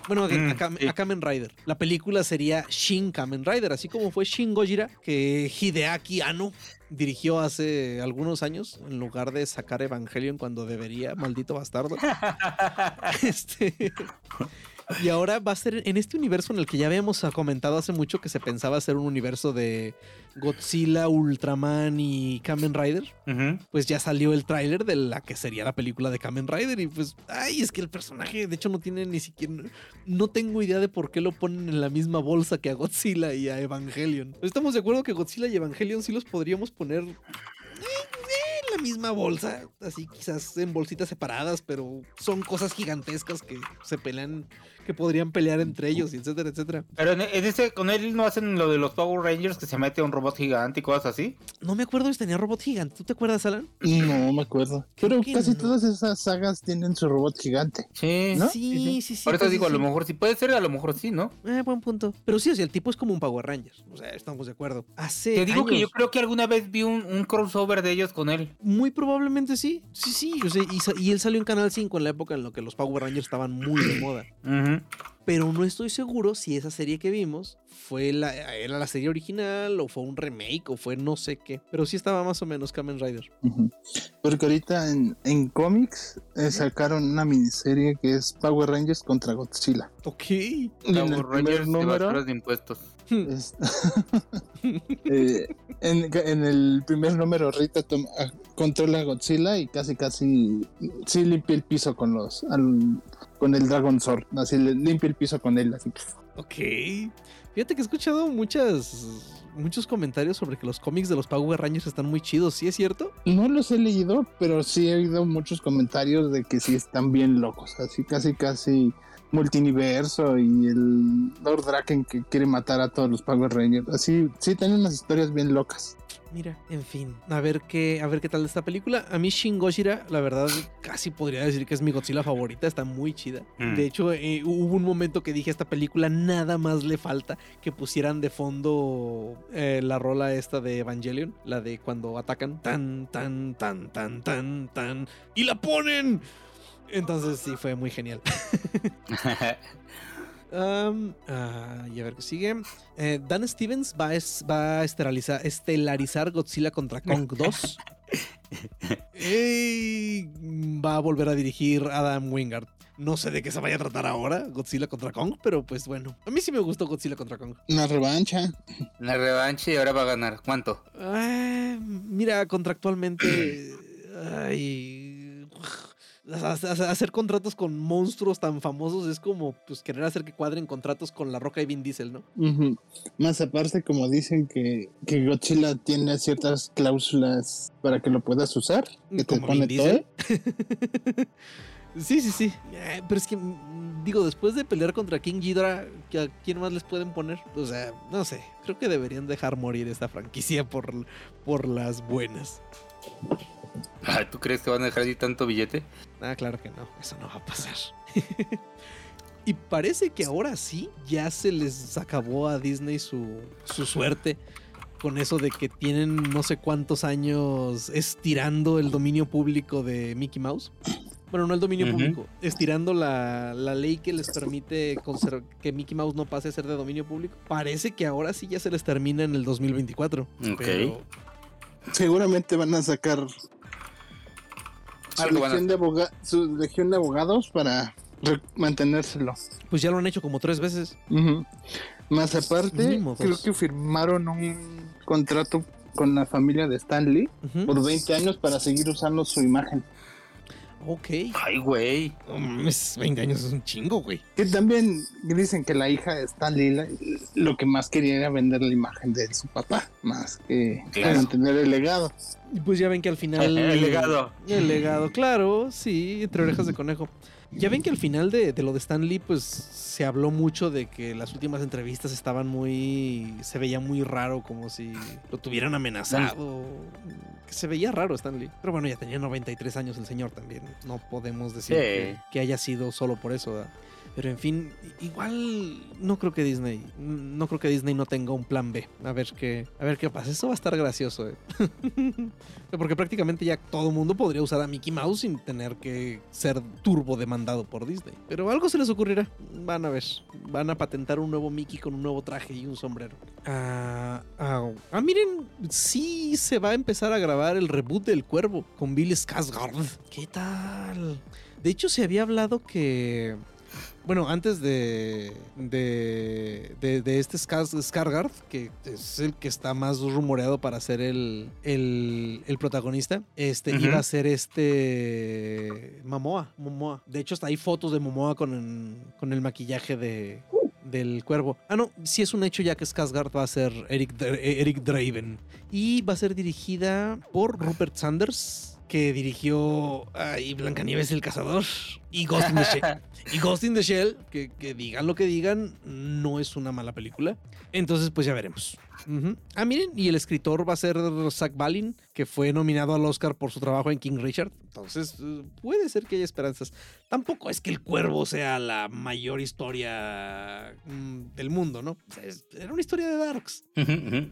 Speaker 1: Bueno, a,
Speaker 3: Mm,
Speaker 1: a Kam-
Speaker 3: sí.
Speaker 1: a Kamen Rider. La película sería Shin Kamen Rider, así como fue Shin Gojira, que Hideaki Anno dirigió hace algunos años, en lugar de sacar Evangelion cuando debería, maldito bastardo. Este, y ahora va a ser en este universo en el que ya habíamos comentado hace mucho que se pensaba ser un universo de Godzilla, Ultraman y Kamen Rider. Pues ya salió el tráiler de la que sería la película de Kamen Rider y pues, ay, es que el personaje de hecho no tiene ni siquiera, no tengo idea de por qué lo ponen en la misma bolsa que a Godzilla y a Evangelion. Estamos de acuerdo que Godzilla y Evangelion sí los podríamos poner eh, en la misma bolsa, así quizás en bolsitas separadas, pero son cosas gigantescas que se pelean, que podrían pelear entre ellos, y etcétera, etcétera.
Speaker 3: Pero en, en ese, con él no hacen lo de los Power Rangers que se mete un robot gigante y cosas así.
Speaker 1: No me acuerdo si tenía robot gigante. ¿Tú te acuerdas, Alan?
Speaker 2: No me acuerdo. Pero
Speaker 1: que
Speaker 2: casi
Speaker 1: no.
Speaker 2: todas esas sagas tienen su robot gigante.
Speaker 3: Sí.
Speaker 2: ¿No?
Speaker 1: Sí, sí, sí.
Speaker 3: Por eso
Speaker 1: pues,
Speaker 3: digo, a
Speaker 1: sí.
Speaker 3: lo mejor sí puede ser, a lo mejor sí, ¿no?
Speaker 1: Eh, buen punto. Pero sí, o sea, el tipo es como un Power Rangers. O sea, estamos de acuerdo. Hace
Speaker 3: Te digo que yo creo que alguna vez vi un, un crossover de ellos con él.
Speaker 1: Muy probablemente sí. Sí, sí. O sea, y, y él salió en Canal 5 en la época en la que los Power Rangers estaban muy de moda. Pero no estoy seguro si esa serie que vimos fue la, era la serie original o fue un remake o fue no sé qué. Pero sí estaba más o menos Kamen Rider.
Speaker 2: Porque ahorita en, en cómics eh, sacaron una miniserie que es Power Rangers contra Godzilla.
Speaker 1: Ok.
Speaker 2: Y en el
Speaker 3: Power
Speaker 2: primer
Speaker 3: Rangers
Speaker 2: número
Speaker 3: de impuestos.
Speaker 2: es- eh, en, en el primer número Rita toma- ah, controla a Godzilla y casi casi sí limpia el piso con los al- con el Dragon Sword. Así le limpia el piso con él. Así.
Speaker 1: Ok. Fíjate que he escuchado muchas, muchos comentarios sobre que los cómics de los Power Rangers están muy chidos. ¿Sí es cierto?
Speaker 2: No los he leído, pero sí he oído muchos comentarios de que sí están bien locos. Así casi casi multiverso y el Lord Draken que quiere matar a todos los Power Rangers. Así, sí, tienen unas historias bien locas.
Speaker 1: Mira, en fin, a ver qué, a ver qué tal esta película. A mí Shin Godzilla, la verdad, casi podría decir que es mi Godzilla favorita, está muy chida.
Speaker 3: Mm.
Speaker 1: De hecho, eh, hubo un momento que dije a esta película nada más le falta que pusieran de fondo eh, la rola esta de Evangelion, la de cuando atacan tan tan tan tan tan tan y la ponen. Entonces sí fue muy genial. Ah, y a ver qué sigue. Eh, Dan Stevens va a, es- va a estelarizar, estelarizar Godzilla contra Kong 2. Y va a volver a dirigir Adam Wingard. No sé de qué se vaya a tratar ahora, Godzilla contra Kong, pero pues bueno. A mí sí me gustó Godzilla contra Kong.
Speaker 2: Una revancha.
Speaker 3: La revancha y ahora va a ganar. ¿Cuánto?
Speaker 1: Ah, mira, contractualmente. ay, hacer contratos con monstruos tan famosos es como pues querer hacer que cuadren contratos con La Roca y Vin Diesel, ¿no?
Speaker 2: Más aparte, como dicen que, que Godzilla tiene ciertas cláusulas para que lo puedas usar, que te pone todo.
Speaker 1: Sí, sí, sí. Eh, Pero es que, mm, digo, después de pelear contra King Ghidorah, ¿que ¿a quién más les pueden poner? O sea, no sé. Creo que deberían dejar morir esta franquicia por, por las buenas.
Speaker 3: Ay, ¿Tú crees que van a dejar así tanto billete?
Speaker 1: Ah, claro que no, eso no va a pasar. y parece que ahora sí ya se les acabó a Disney su, su suerte con eso de que tienen no sé cuántos años estirando el dominio público de Mickey Mouse. Bueno, no el dominio público, estirando la, la ley que les permite que Mickey Mouse no pase a ser de dominio público. Parece que ahora sí ya se les termina en el 2024.
Speaker 3: Ok.
Speaker 1: Pero
Speaker 2: Seguramente van a sacar su legión, de aboga- su legión de abogados para mantenérselo.
Speaker 1: pues ya lo han hecho como tres veces.
Speaker 2: Más aparte,
Speaker 1: Mínimo dos.
Speaker 2: creo que firmaron un contrato con la familia de Stanley por 20 años para seguir usando su imagen.
Speaker 1: Ok.
Speaker 3: Ay, güey.
Speaker 1: No mames, 20 años es un chingo, güey.
Speaker 2: Que también dicen que la hija de Stanley la- lo que más quería era vender la imagen de su papá, más que
Speaker 3: Claro.
Speaker 2: mantener el legado.
Speaker 1: Y pues ya ven que al final.
Speaker 3: El legado.
Speaker 1: El legado, claro, sí, entre orejas de conejo. Ya ven que al final de, de lo de Stan Lee, pues se habló mucho de que las últimas entrevistas estaban muy. Se veía muy raro, como si lo tuvieran amenazado. Que se veía raro Stan Lee. Pero bueno, ya tenía 93 años el señor también. No podemos decir
Speaker 3: Sí.
Speaker 1: que, que haya sido solo por eso. ¿verdad? Pero en fin, igual no creo que Disney, no creo que Disney no tenga un plan B. A ver qué, a ver qué pasa. Eso va a estar gracioso. ¿eh? Porque prácticamente ya todo mundo podría usar a Mickey Mouse sin tener que ser turbo demandado por Disney. Pero algo se les ocurrirá. Van a ver. Van a patentar un nuevo Mickey con un nuevo traje y un sombrero. Ah, ah, ah, miren, sí se va a empezar a grabar el reboot del Cuervo con Bill Skarsgård. ¿Qué tal? De hecho, se había hablado que bueno, antes de, de, de, de este Skars- Skarsgård, que es el que está más rumoreado para ser el, el, el protagonista, este iba a ser este Momoa, Momoa. De hecho, hasta hay fotos de Momoa con el, con el maquillaje de, del cuervo. Ah, no, sí es un hecho ya que Skarsgård va a ser Eric, Eric Draven. Y va a ser dirigida por Rupert Sanders, que dirigió ay, Blancanieves el Cazador y Ghost in the Shell. Y Ghost in the Shell, que, que digan lo que digan, no es una mala película. Entonces, pues ya veremos. Ah, miren, y el escritor va a ser Zach Balin, que fue nominado al Oscar por su trabajo en King Richard. Entonces, eh, puede ser que haya esperanzas. Tampoco es que El Cuervo sea la mayor historia mm, del mundo, ¿no? O sea, es- era una historia de Darks.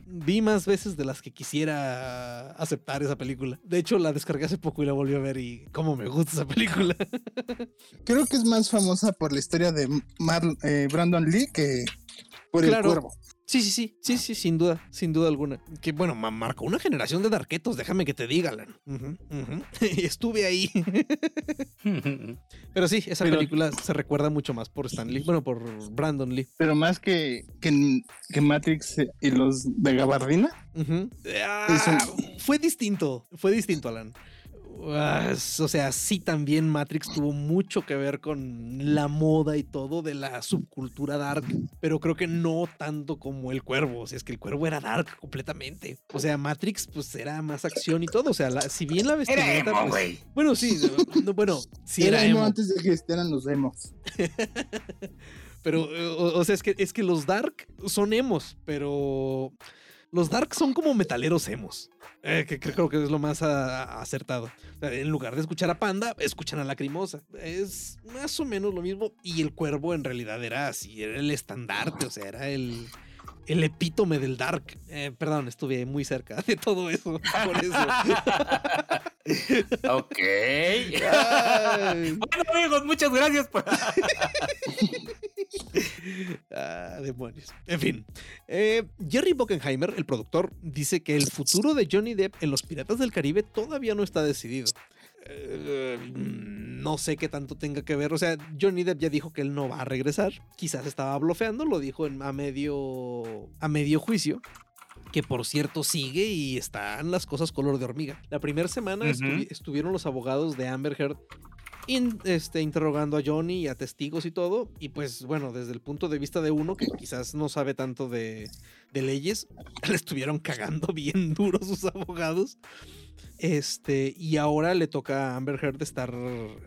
Speaker 1: Vi más veces de las que quisiera aceptar esa película. De hecho, la descargué hace poco y la volví a ver y cómo me gusta esa película.
Speaker 2: Creo que es más famosa por la historia de Mar- eh, Brandon Lee que por
Speaker 1: Claro.
Speaker 2: el cuervo.
Speaker 1: Sí, sí, sí, sí, sí, sin duda, sin duda alguna. Que bueno, ma- marcó una generación de darquetos, déjame que te diga, Alan. Ujú. Estuve ahí. Pero sí, esa
Speaker 2: Pero-
Speaker 1: película se recuerda mucho más por Stan Lee, bueno, por Brandon Lee.
Speaker 2: Pero más que, que, que Matrix y los de Gabardina.
Speaker 1: Ah, Fue distinto, fue distinto, Alan. Ah, o sea, sí también Matrix tuvo mucho que ver con la moda y todo de la subcultura dark, pero creo que no tanto como el cuervo, o sea, es que el cuervo era dark completamente. O sea, Matrix pues era más acción y todo, o sea, la- si bien la
Speaker 3: Era
Speaker 1: vestimenta...
Speaker 3: emo,
Speaker 1: pues, bueno, sí, no, bueno, sí
Speaker 2: era
Speaker 1: era
Speaker 2: emo
Speaker 1: emo,
Speaker 2: antes de que existieran los emos.
Speaker 1: pero, eh, o, o sea, es que, es que los dark son emos, pero los dark son como metaleros emos. eh, que creo que es lo más a- a- acertado. O sea, en lugar de escuchar a Panda, escuchan a Lacrimosa. Es más o menos lo mismo. Y el cuervo en realidad era así, era el estandarte, o sea, era el, el epítome del dark. Eh, perdón, estuve muy cerca de todo eso. Por eso.
Speaker 3: ok.
Speaker 1: Ay.
Speaker 3: Bueno, amigos, muchas gracias por.
Speaker 1: Ah, demonios. En fin, eh, Jerry Bockenheimer, el productor, dice que el futuro de Johnny Depp en Los Piratas del Caribe todavía no está decidido. Eh, no sé qué tanto tenga que ver. O sea, Johnny Depp ya dijo que él no va a regresar. Quizás estaba blofeando, lo dijo en- a, medio, a medio juicio. Que por cierto sigue y están las cosas color de hormiga. La primera semana estuvi- estuvieron los abogados de Amber Heard in- este, interrogando a Johnny y a testigos y todo. Y pues bueno, desde el punto de vista de uno que quizás no sabe tanto de, de leyes, le estuvieron cagando bien duro sus abogados. Este, y ahora le toca a Amber Heard estar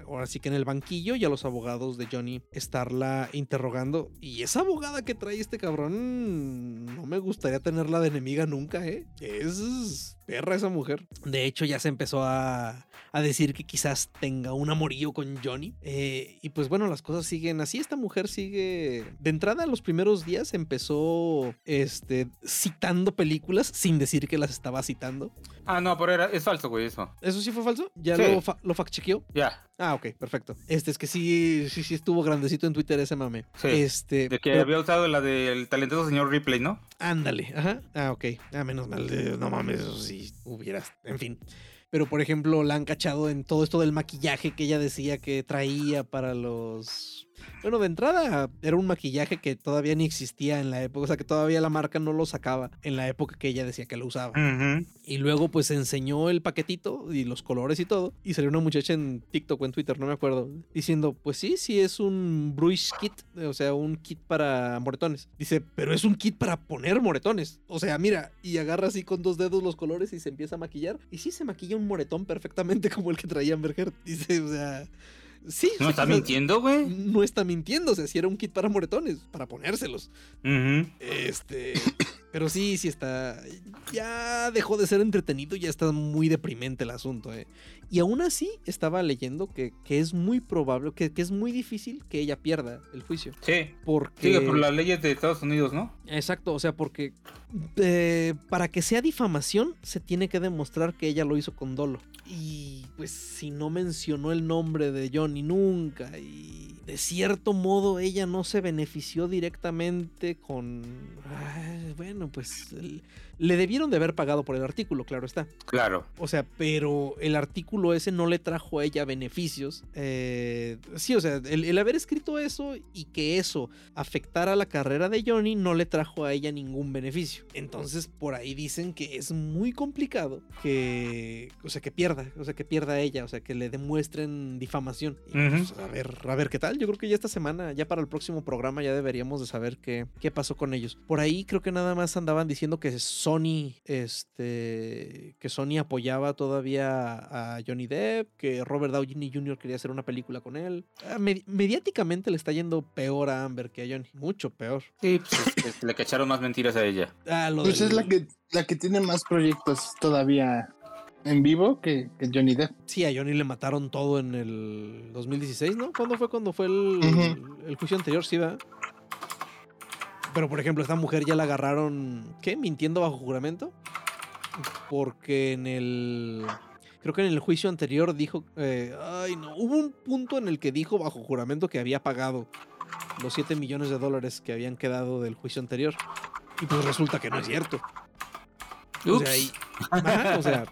Speaker 1: ahora sí que en el banquillo y a los abogados de Johnny estarla interrogando. Y esa abogada que trae este cabrón, no me gustaría tenerla de enemiga nunca, ¿eh? Es perra esa mujer. De hecho, ya se empezó a, a decir que quizás tenga un amorío con Johnny. Eh, y pues bueno, las cosas siguen así. Esta mujer sigue. De entrada, los primeros días empezó este, citando películas sin decir que las estaba citando.
Speaker 3: Ah, no, pero era, es falso, güey, eso.
Speaker 1: ¿Eso sí fue falso? ¿Ya
Speaker 3: Sí.
Speaker 1: lo, fa- lo fact-chequeó?
Speaker 3: Ya.
Speaker 1: Ah, ok, perfecto. Este es que sí, sí, sí estuvo grandecito en Twitter ese mame.
Speaker 3: Sí,
Speaker 1: Este.
Speaker 3: De que
Speaker 1: pero-
Speaker 3: había usado la del talentoso señor Ripley, ¿no?
Speaker 1: Ándale, ajá. Ah, ok. Ah, menos mal. eh, No mames, sí hubieras. En fin. Pero, por ejemplo, la han cachado en todo esto del maquillaje que ella decía que traía para los. Bueno, de entrada era un maquillaje que todavía ni existía en la época, o sea que todavía la marca no lo sacaba en la época que ella decía que lo usaba. Y luego pues enseñó el paquetito y los colores y todo. Y salió una muchacha en TikTok o en Twitter, no me acuerdo, diciendo, pues sí, sí es un bruise kit, o sea, un kit para moretones. Dice, pero es un kit para poner moretones. O sea, mira, y agarra así con dos dedos los colores y se empieza a maquillar. Y sí se maquilla un moretón perfectamente como el que traía Amber Heard. Dice, o sea, sí.
Speaker 3: ¿No está
Speaker 1: o sea,
Speaker 3: mintiendo, güey?
Speaker 1: No está mintiendo, o sea, si era un kit para moretones, para ponérselos. Este. Pero sí, sí está. Ya dejó de ser entretenido, ya está muy deprimente el asunto, ¿eh? Y aún así estaba leyendo que, que es muy probable, que, que es muy difícil que ella pierda el juicio.
Speaker 3: Sí.
Speaker 1: Porque.
Speaker 3: Sigue por las leyes de Estados Unidos, ¿no?
Speaker 1: Exacto, o sea, porque eh, para que sea difamación se tiene que demostrar que ella lo hizo con dolo. Y pues si no mencionó el nombre de Johnny nunca y de cierto modo ella no se benefició directamente con... Ay, bueno, pues el- le debieron de haber pagado por el artículo, claro está.
Speaker 3: Claro.
Speaker 1: O sea, pero el artículo ese no le trajo a ella beneficios. Eh, sí, o sea, el, el haber escrito eso y que eso afectara la carrera de Johnny no le trajo a ella ningún beneficio. Entonces, por ahí dicen que es muy complicado que, o sea, que pierda, o sea, que pierda a ella, o sea, que le demuestren difamación. Y, pues, a ver, a ver qué tal. Yo creo que ya esta semana, ya para el próximo programa, ya deberíamos de saber qué, qué pasó con ellos. Por ahí creo que nada más andaban diciendo que Sony, este, que Sony apoyaba todavía a Johnny Depp, que Robert Downey Jr. quería hacer una película con él. Ah, medi- mediáticamente le está yendo peor a Amber que a Johnny, mucho peor.
Speaker 3: Sí, pues le cacharon más mentiras a ella.
Speaker 1: Ah, lo
Speaker 2: Pues
Speaker 1: del-
Speaker 2: es la que, la que tiene más proyectos todavía en vivo que, que Johnny Depp.
Speaker 1: Sí, a Johnny le mataron todo en el 2016, ¿no? ¿Cuándo fue cuando fue el,
Speaker 2: Ujú.
Speaker 1: el juicio anterior? Sí, va. Pero, por ejemplo, esta mujer ya la agarraron, ¿qué? Mintiendo bajo juramento. Porque en el... Creo que en el juicio anterior dijo... eh, ay, no. Hubo un punto en el que dijo bajo juramento que había pagado los 7 millones de dólares que habían quedado del juicio anterior. Y pues resulta que no es cierto. O
Speaker 3: Ups.
Speaker 1: sea, y- ajá, o sea,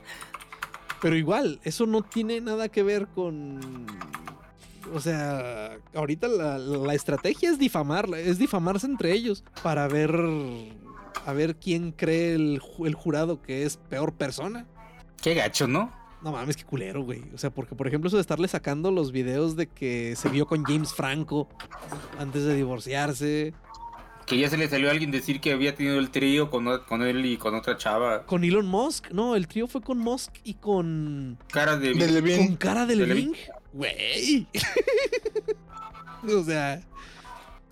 Speaker 1: pero igual, eso no tiene nada que ver con. O sea, ahorita la, la estrategia es difamarla, es difamarse entre ellos para ver. A ver quién cree el, ju- el jurado que es peor persona.
Speaker 3: Qué gacho, ¿no?
Speaker 1: No mames, qué culero, güey. O sea, porque por ejemplo, eso de estarle sacando los videos de que se vio con James Franco antes de divorciarse.
Speaker 3: Que ya se le salió a alguien decir que había tenido el trío con, él y con otra chava.
Speaker 1: Con Elon Musk. No, el trío fue con Musk y con.
Speaker 3: Cara de...
Speaker 1: Con cara de
Speaker 3: De
Speaker 1: Levine. Güey. o sea.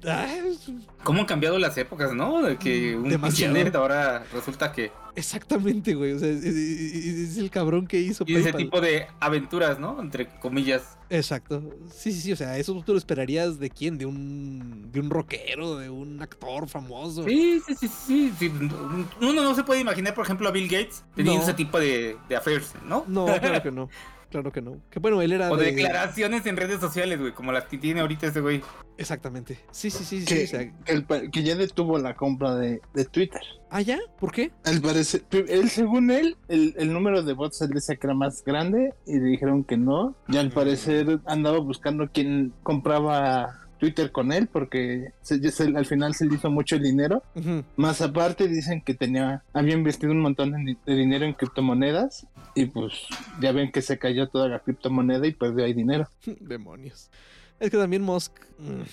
Speaker 1: ay,
Speaker 3: ¿Cómo han cambiado las épocas, no? De que un
Speaker 1: Demasiado.
Speaker 3: pinche nerd ahora resulta que
Speaker 1: exactamente, güey. O sea, es, es- es el cabrón que hizo
Speaker 3: tiene ese tipo de aventuras, ¿no? Entre comillas.
Speaker 1: Exacto. Sí, sí, sí. O sea, eso tú lo esperarías de quién? De un. De un rockero, de un actor famoso.
Speaker 3: Sí, sí, sí, sí, sí. Uno no se puede imaginar, por ejemplo, a Bill Gates teniendo
Speaker 1: No.
Speaker 3: ese tipo de, de affairs, ¿no?
Speaker 1: No, claro que no. Claro que no. Que bueno, él era
Speaker 3: O de
Speaker 1: de.
Speaker 3: declaraciones en redes sociales, güey, como las que tiene ahorita ese güey.
Speaker 1: Exactamente. Sí, sí, sí, sí.
Speaker 2: Que,
Speaker 1: o sea,
Speaker 2: que el pa- que ya detuvo la compra de, de Twitter.
Speaker 1: ¿Ah, ya? ¿Por qué?
Speaker 2: Al parecer, él, según él, el, el número de bots él decía que era más grande y le dijeron que no. Y al parecer andaba buscando quién compraba Twitter con él porque se- ya se- al final se le hizo mucho el dinero. Más aparte dicen que tenía, había invertido un montón de, di- de dinero en criptomonedas y pues ya ven que se cayó toda la criptomoneda y perdió ahí dinero.
Speaker 1: Demonios. Es que también Musk. mm,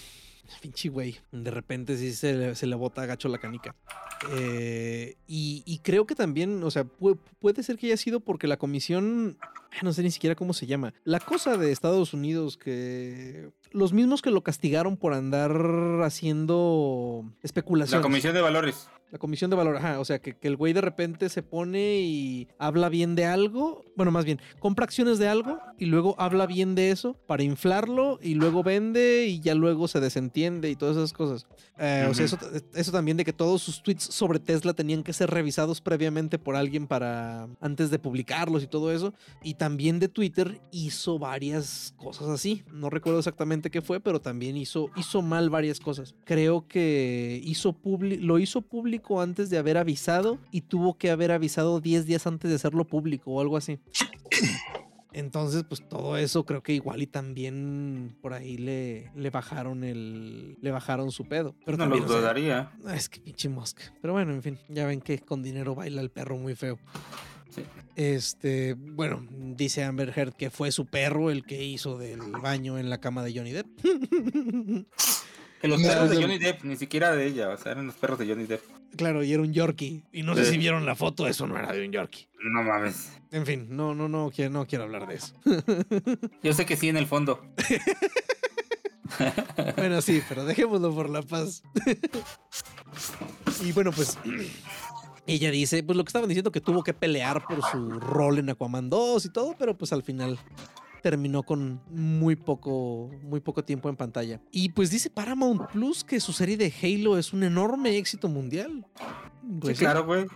Speaker 1: pinche güey. De repente sí se le, se le bota gacho la canica. Eh, y, y creo que también, o sea, pu- puede ser que haya sido porque la comisión, no sé ni siquiera cómo se llama, la cosa de Estados Unidos que los mismos que lo castigaron por andar haciendo
Speaker 3: La
Speaker 1: especulaciones.
Speaker 3: Comisión de Valores.
Speaker 1: La comisión de valor, ajá, o sea, que, que el güey de repente se pone y habla bien de algo, bueno, más bien, compra acciones de algo y luego habla bien de eso para inflarlo y luego vende y ya luego se desentiende y todas esas cosas. Eh, O sea, eso, eso también de que todos sus tweets sobre Tesla tenían que ser revisados previamente por alguien para antes de publicarlos y todo eso. Y también de Twitter hizo varias cosas así. No recuerdo exactamente qué fue, pero también hizo, hizo mal varias cosas. Creo que hizo publi- lo hizo público antes de haber avisado y tuvo que haber avisado 10 días antes de hacerlo público o algo así. Entonces, pues todo eso creo que igual y también por ahí le, le bajaron el. le bajaron su pedo. Pero
Speaker 3: no
Speaker 1: también,
Speaker 3: lo
Speaker 1: o sea,
Speaker 3: dudaría.
Speaker 1: Es que pinche Musk. Pero bueno, en fin, ya ven que con dinero baila el perro muy feo.
Speaker 3: Sí.
Speaker 1: Este, bueno, dice Amber Heard que fue su perro el que hizo del baño en la cama de Johnny Depp.
Speaker 3: Que los perros de. Johnny Depp, ni siquiera de ella, o sea, eran los perros de Johnny Depp.
Speaker 1: Claro, y era un Yorkie. Y no sé si vieron la foto, eso no era de un Yorkie.
Speaker 3: No mames.
Speaker 1: En fin, no, no, no, quiero, no quiero hablar de eso.
Speaker 3: Yo sé que sí en el fondo.
Speaker 1: Bueno, sí, pero dejémoslo por la paz. y bueno, pues ella dice, pues lo que estaban diciendo que tuvo que pelear por su rol en Aquaman 2 y todo, pero pues al final terminó con muy poco, muy poco tiempo en pantalla. Y pues dice Paramount Plus que su serie de Halo es un enorme éxito mundial. Pues
Speaker 3: sí, claro, güey.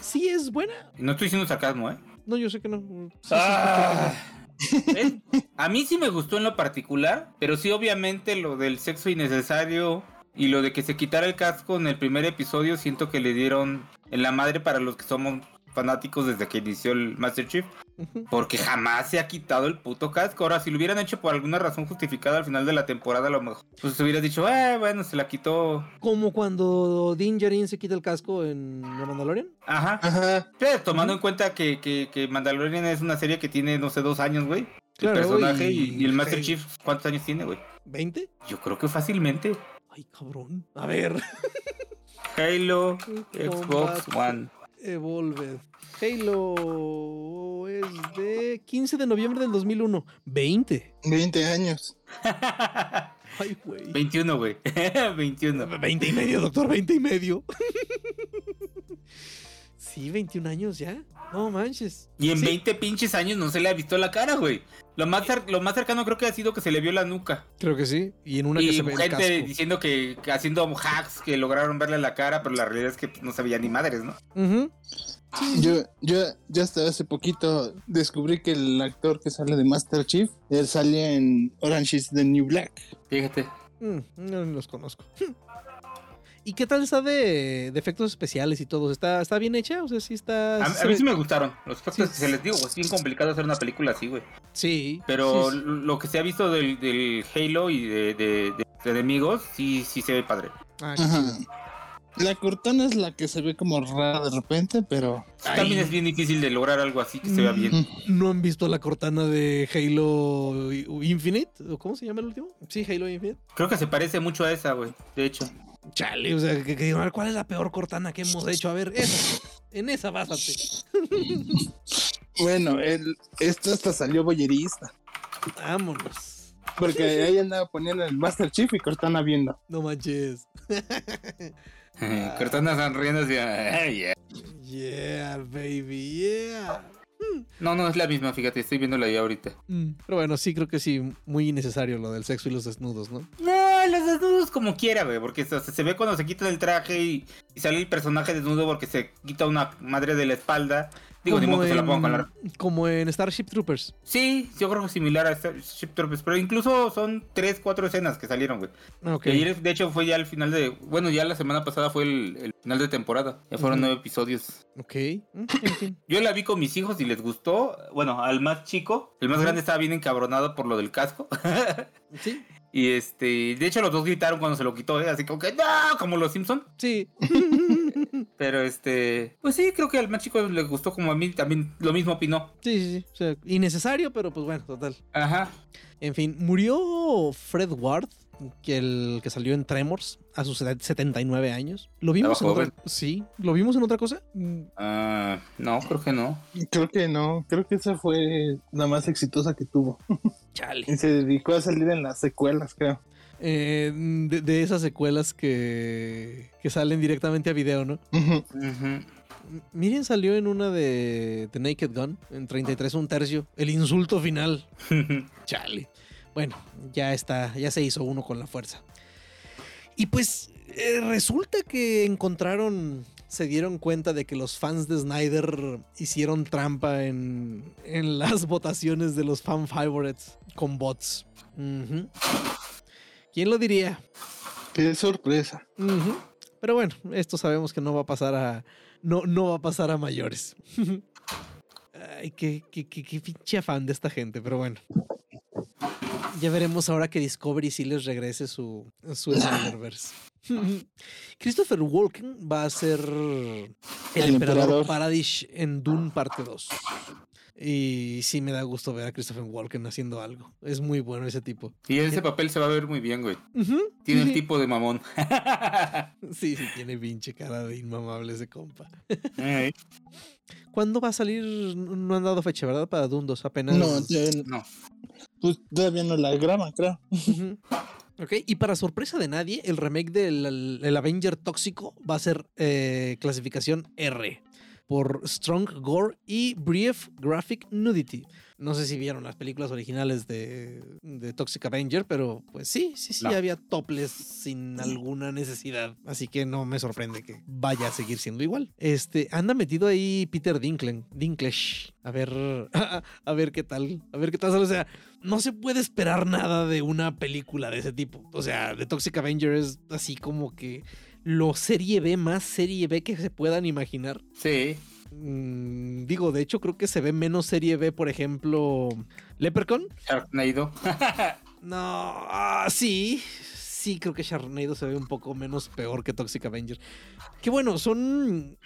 Speaker 1: Sí es buena.
Speaker 3: No estoy diciendo sarcasmo, ¿eh?
Speaker 1: No, yo sé que no. Sí,
Speaker 3: Ah. A mí sí me gustó en lo particular, pero sí obviamente lo del sexo innecesario y lo de que se quitara el casco en el primer episodio siento que le dieron en la madre para los que somos fanáticos desde que inició el Master Chief. Porque jamás se ha quitado el puto casco. Ahora, si lo hubieran hecho por alguna razón justificada al final de la temporada, a lo mejor, pues se hubiera dicho, eh, bueno, se la quitó.
Speaker 1: Como cuando Din Djarin se quita el casco en The Mandalorian.
Speaker 3: Ajá.
Speaker 2: Ajá.
Speaker 3: Sí, tomando en cuenta que, que, que Mandalorian es una serie que tiene, no sé, dos años, güey. El
Speaker 1: Claro,
Speaker 3: personaje y,
Speaker 1: y-
Speaker 3: y el Master
Speaker 1: sí.
Speaker 3: Chief, ¿cuántos años tiene, güey?
Speaker 1: ¿20?
Speaker 3: Yo creo que fácilmente.
Speaker 1: Ay, cabrón. A ver.
Speaker 3: Halo, Xbox One.
Speaker 1: Evolved. Halo es de 15 de noviembre del 2001. 20.
Speaker 2: 20 años.
Speaker 1: Ay, güey.
Speaker 3: 21, güey. 21.
Speaker 1: 20 y medio, doctor. 20 y medio. sí, 21 años ya. No manches.
Speaker 3: Y en
Speaker 1: Sí.
Speaker 3: 20 pinches años no se le ha visto la cara, güey. Lo más, lo más cercano creo que ha sido que se le vio la nuca.
Speaker 1: Creo que sí. Y en una que
Speaker 3: y
Speaker 1: se ve el
Speaker 3: gente
Speaker 1: casco.
Speaker 3: diciendo que, que haciendo hacks que lograron verle la cara, pero la realidad es que pues, no se veía ni madres, ¿no?
Speaker 2: Yo, yo, yo hasta hace poquito descubrí que el actor que sale de Master Chief, él sale en Orange is the New Black.
Speaker 3: Fíjate.
Speaker 1: Mm, no los conozco. ¿Y qué tal está de, de efectos especiales y todo? ¿Está, ¿Está bien hecha? O sea, sí está...
Speaker 3: A, a mí sí me gustaron. Los efectos
Speaker 1: Sí.
Speaker 3: se les digo, es bien complicado hacer una película así, güey.
Speaker 1: Sí.
Speaker 3: Pero
Speaker 1: sí, sí.
Speaker 3: lo que se ha visto del, del Halo y de, de- de- de enemigos, sí, sí se ve padre.
Speaker 1: Ah.
Speaker 2: La cortana es la que se ve como rara de repente, pero
Speaker 3: También es bien difícil de lograr algo así que se vea bien.
Speaker 1: ¿No han visto la cortana de Halo Infinite? ¿O cómo se llama el último? Sí, Halo Infinite.
Speaker 3: Creo que se parece mucho a esa, güey. De hecho.
Speaker 1: Chale, o sea, que, que a ver, ¿cuál es la peor cortana que hemos hecho? A ver, esa. En esa básate.
Speaker 2: bueno, el, esto hasta salió boyerista.
Speaker 1: Vámonos.
Speaker 2: Porque ahí andaba poniendo el Master Chief y Cortana viendo.
Speaker 1: No manches.
Speaker 3: Cortana sonriendo así. "Ay, yeah".
Speaker 1: Yeah, baby, yeah.
Speaker 3: No, no es la misma, fíjate, estoy viéndola ya ahorita.
Speaker 1: Mm, Pero bueno, sí creo que sí, muy innecesario lo del sexo y los desnudos, ¿no?
Speaker 3: No, los desnudos como quiera, güey, porque se, se ve cuando se quita el traje y, y sale el personaje desnudo porque se quita una madre de la espalda. Digo, ni modo que se la
Speaker 1: en,
Speaker 3: pongan con la...
Speaker 1: como en Starship Troopers.
Speaker 3: Sí, yo creo que similar a Starship Troopers, pero incluso son tres, cuatro escenas que salieron, güey.
Speaker 1: Ah, Ok.
Speaker 3: Y ayer, de hecho, fue ya el final de... Bueno, ya la semana pasada fue el, el final de temporada. Ya fueron
Speaker 1: Ujú.
Speaker 3: nueve episodios.
Speaker 1: Ok. Mm, en fin.
Speaker 3: Yo la vi con mis hijos y les gustó. Bueno, al más chico. El más grande estaba bien encabronado por lo del casco.
Speaker 1: Sí.
Speaker 3: y este... De hecho, los dos gritaron cuando se lo quitó, ¿eh? Así como que... ¡No! Como los Simpson.
Speaker 1: Sí.
Speaker 3: Pero este... Pues sí, creo que al más chico le gustó como a mí. También lo mismo opinó.
Speaker 1: Sí, sí, sí. O sea, innecesario, pero pues bueno, total.
Speaker 3: Ajá.
Speaker 1: En fin, murió Fred Ward, que el que salió en Tremors a sus 79 años. ¿Lo vimos en otra Sí, ¿lo vimos en otra cosa?
Speaker 3: Ah, no, creo que no.
Speaker 2: Creo que no, creo que esa fue la más exitosa que tuvo.
Speaker 1: Chale.
Speaker 2: Y se dedicó a salir en las secuelas, creo.
Speaker 1: Eh, de, de esas secuelas que, que salen directamente a video, ¿no? Miren salió en una de, de Naked Gun, en 33 un tercio. El insulto final. Chale. Bueno, ya está, ya se hizo uno con la fuerza. Y pues eh, resulta que encontraron, se dieron cuenta de que los fans de Snyder hicieron trampa en, en las votaciones de los fan favorites con bots. ¿Quién lo diría?
Speaker 2: Qué sorpresa.
Speaker 1: Pero bueno, esto sabemos que no va a pasar a. No, no va a pasar a mayores. Ay, qué, qué, qué, qué pinche afán de esta gente, pero bueno. Ya veremos ahora que Discovery sí les regrese su, su Snyderverse. Christopher Walken va a ser el,
Speaker 2: El
Speaker 1: emperador,
Speaker 2: emperador.
Speaker 1: Paradish en Dune parte 2. Y sí me da gusto ver a Christopher Walken haciendo algo. Es muy bueno ese tipo.
Speaker 3: Y ese papel se va a ver muy bien, güey. Tiene el tipo de mamón.
Speaker 1: Sí, sí, tiene pinche cara de inmamable ese compa.
Speaker 3: Ey,
Speaker 1: ¿Cuándo va a salir? No han dado fecha, ¿verdad? Para Doom 2, apenas.
Speaker 2: No, ya-
Speaker 3: No.
Speaker 2: Pues todavía no la graban, creo.
Speaker 1: Ok, y para sorpresa de nadie, el remake del el Avenger Tóxico va a ser eh, clasificación R por Strong Gore y Brief Graphic Nudity. No sé si vieron las películas originales de, de Toxic Avenger, pero pues sí, sí, sí,
Speaker 3: No.
Speaker 1: había toples sin alguna necesidad. Así que no me sorprende que vaya a seguir siendo igual. Este, anda metido ahí Peter Dinklage. Dinklage. A ver, a ver qué tal. A ver qué tal. O sea, no se puede esperar nada de una película de ese tipo. O sea, de Toxic Avenger es así como que lo serie B más serie B que se puedan imaginar.
Speaker 3: Sí.
Speaker 1: Mm, digo, de hecho, creo que se ve menos serie B, por ejemplo, Leprechaun.
Speaker 3: Sharknado.
Speaker 1: No, ah, sí. Sí, creo que Sharknado se ve un poco menos peor que Toxic Avenger. Que bueno, son.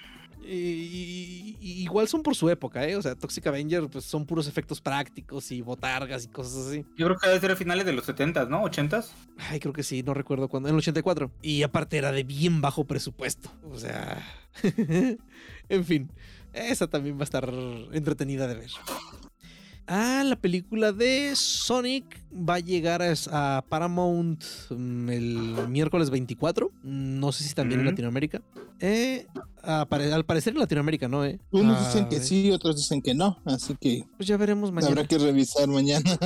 Speaker 1: y- y- igual son por su época, ¿eh? O sea, Toxic Avenger, pues son puros efectos prácticos y botargas y cosas así.
Speaker 3: Yo creo que debe ser a finales de los 70s, ¿no? ¿80s?
Speaker 1: Ay, creo que sí, no recuerdo cuándo. En el 84. Y aparte era de bien bajo presupuesto. O sea. en fin. Esa también va a estar entretenida de ver. Ah, la película de Sonic va a llegar a, Paramount mm, el miércoles 24. No sé si también en. Latinoamérica. Eh, al parecer en Latinoamérica, ¿no? Eh?
Speaker 2: Unos
Speaker 1: Ah,
Speaker 2: dicen que
Speaker 1: eh,
Speaker 2: sí, otros dicen que no. Así que
Speaker 1: Pues ya veremos mañana.
Speaker 2: habrá que revisar mañana.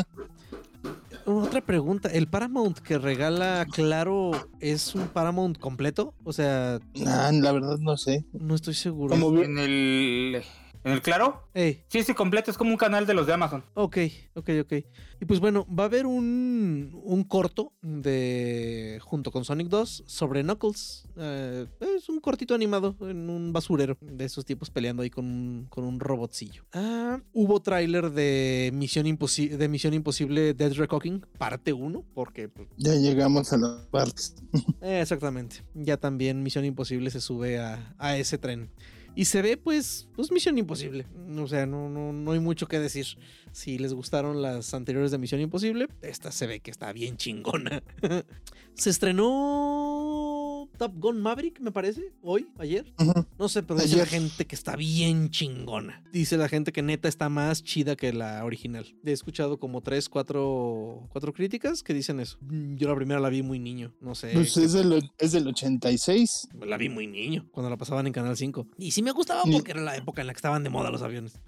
Speaker 1: Otra pregunta, ¿el Paramount que regala Claro es un Paramount completo? O sea,
Speaker 2: Ah, la verdad no sé.
Speaker 1: no estoy seguro.
Speaker 2: Como
Speaker 3: En el. ¿En el claro?
Speaker 1: Ey,
Speaker 3: Sí, sí, completo. Es como un canal de los de Amazon.
Speaker 1: ok, ok, ok. Y pues bueno, va a haber un, un corto de junto con Sonic 2 sobre Knuckles. Eh, es un cortito animado en un basurero de esos tipos peleando ahí con un, con un robotcillo. Ah, hubo tráiler de Misión, Imposi- de Misión Imposible Dead Reckoning, parte 1, porque pues,
Speaker 2: Ya llegamos a las partes.
Speaker 1: Eh, Exactamente. Ya también Misión Imposible se sube a, a ese tren. Y se ve, pues, pues Misión Imposible. O sea, no, no, no hay mucho que decir. Si les gustaron las anteriores de Misión Imposible, esta se ve que está bien chingona. se estrenó Top Gun Maverick, me parece, hoy, ayer. No sé, pero dice la
Speaker 2: Ayer.
Speaker 1: gente que está bien chingona. Dice la gente que neta está más chida que la original. He escuchado como tres, cuatro, cuatro críticas que dicen eso. Mm, Yo la primera la vi muy niño, no sé.
Speaker 2: Pues es del, es del 86.
Speaker 1: La vi muy niño, cuando la pasaban en Canal 5. Y sí me gustaba porque era la época en la que estaban de moda los aviones.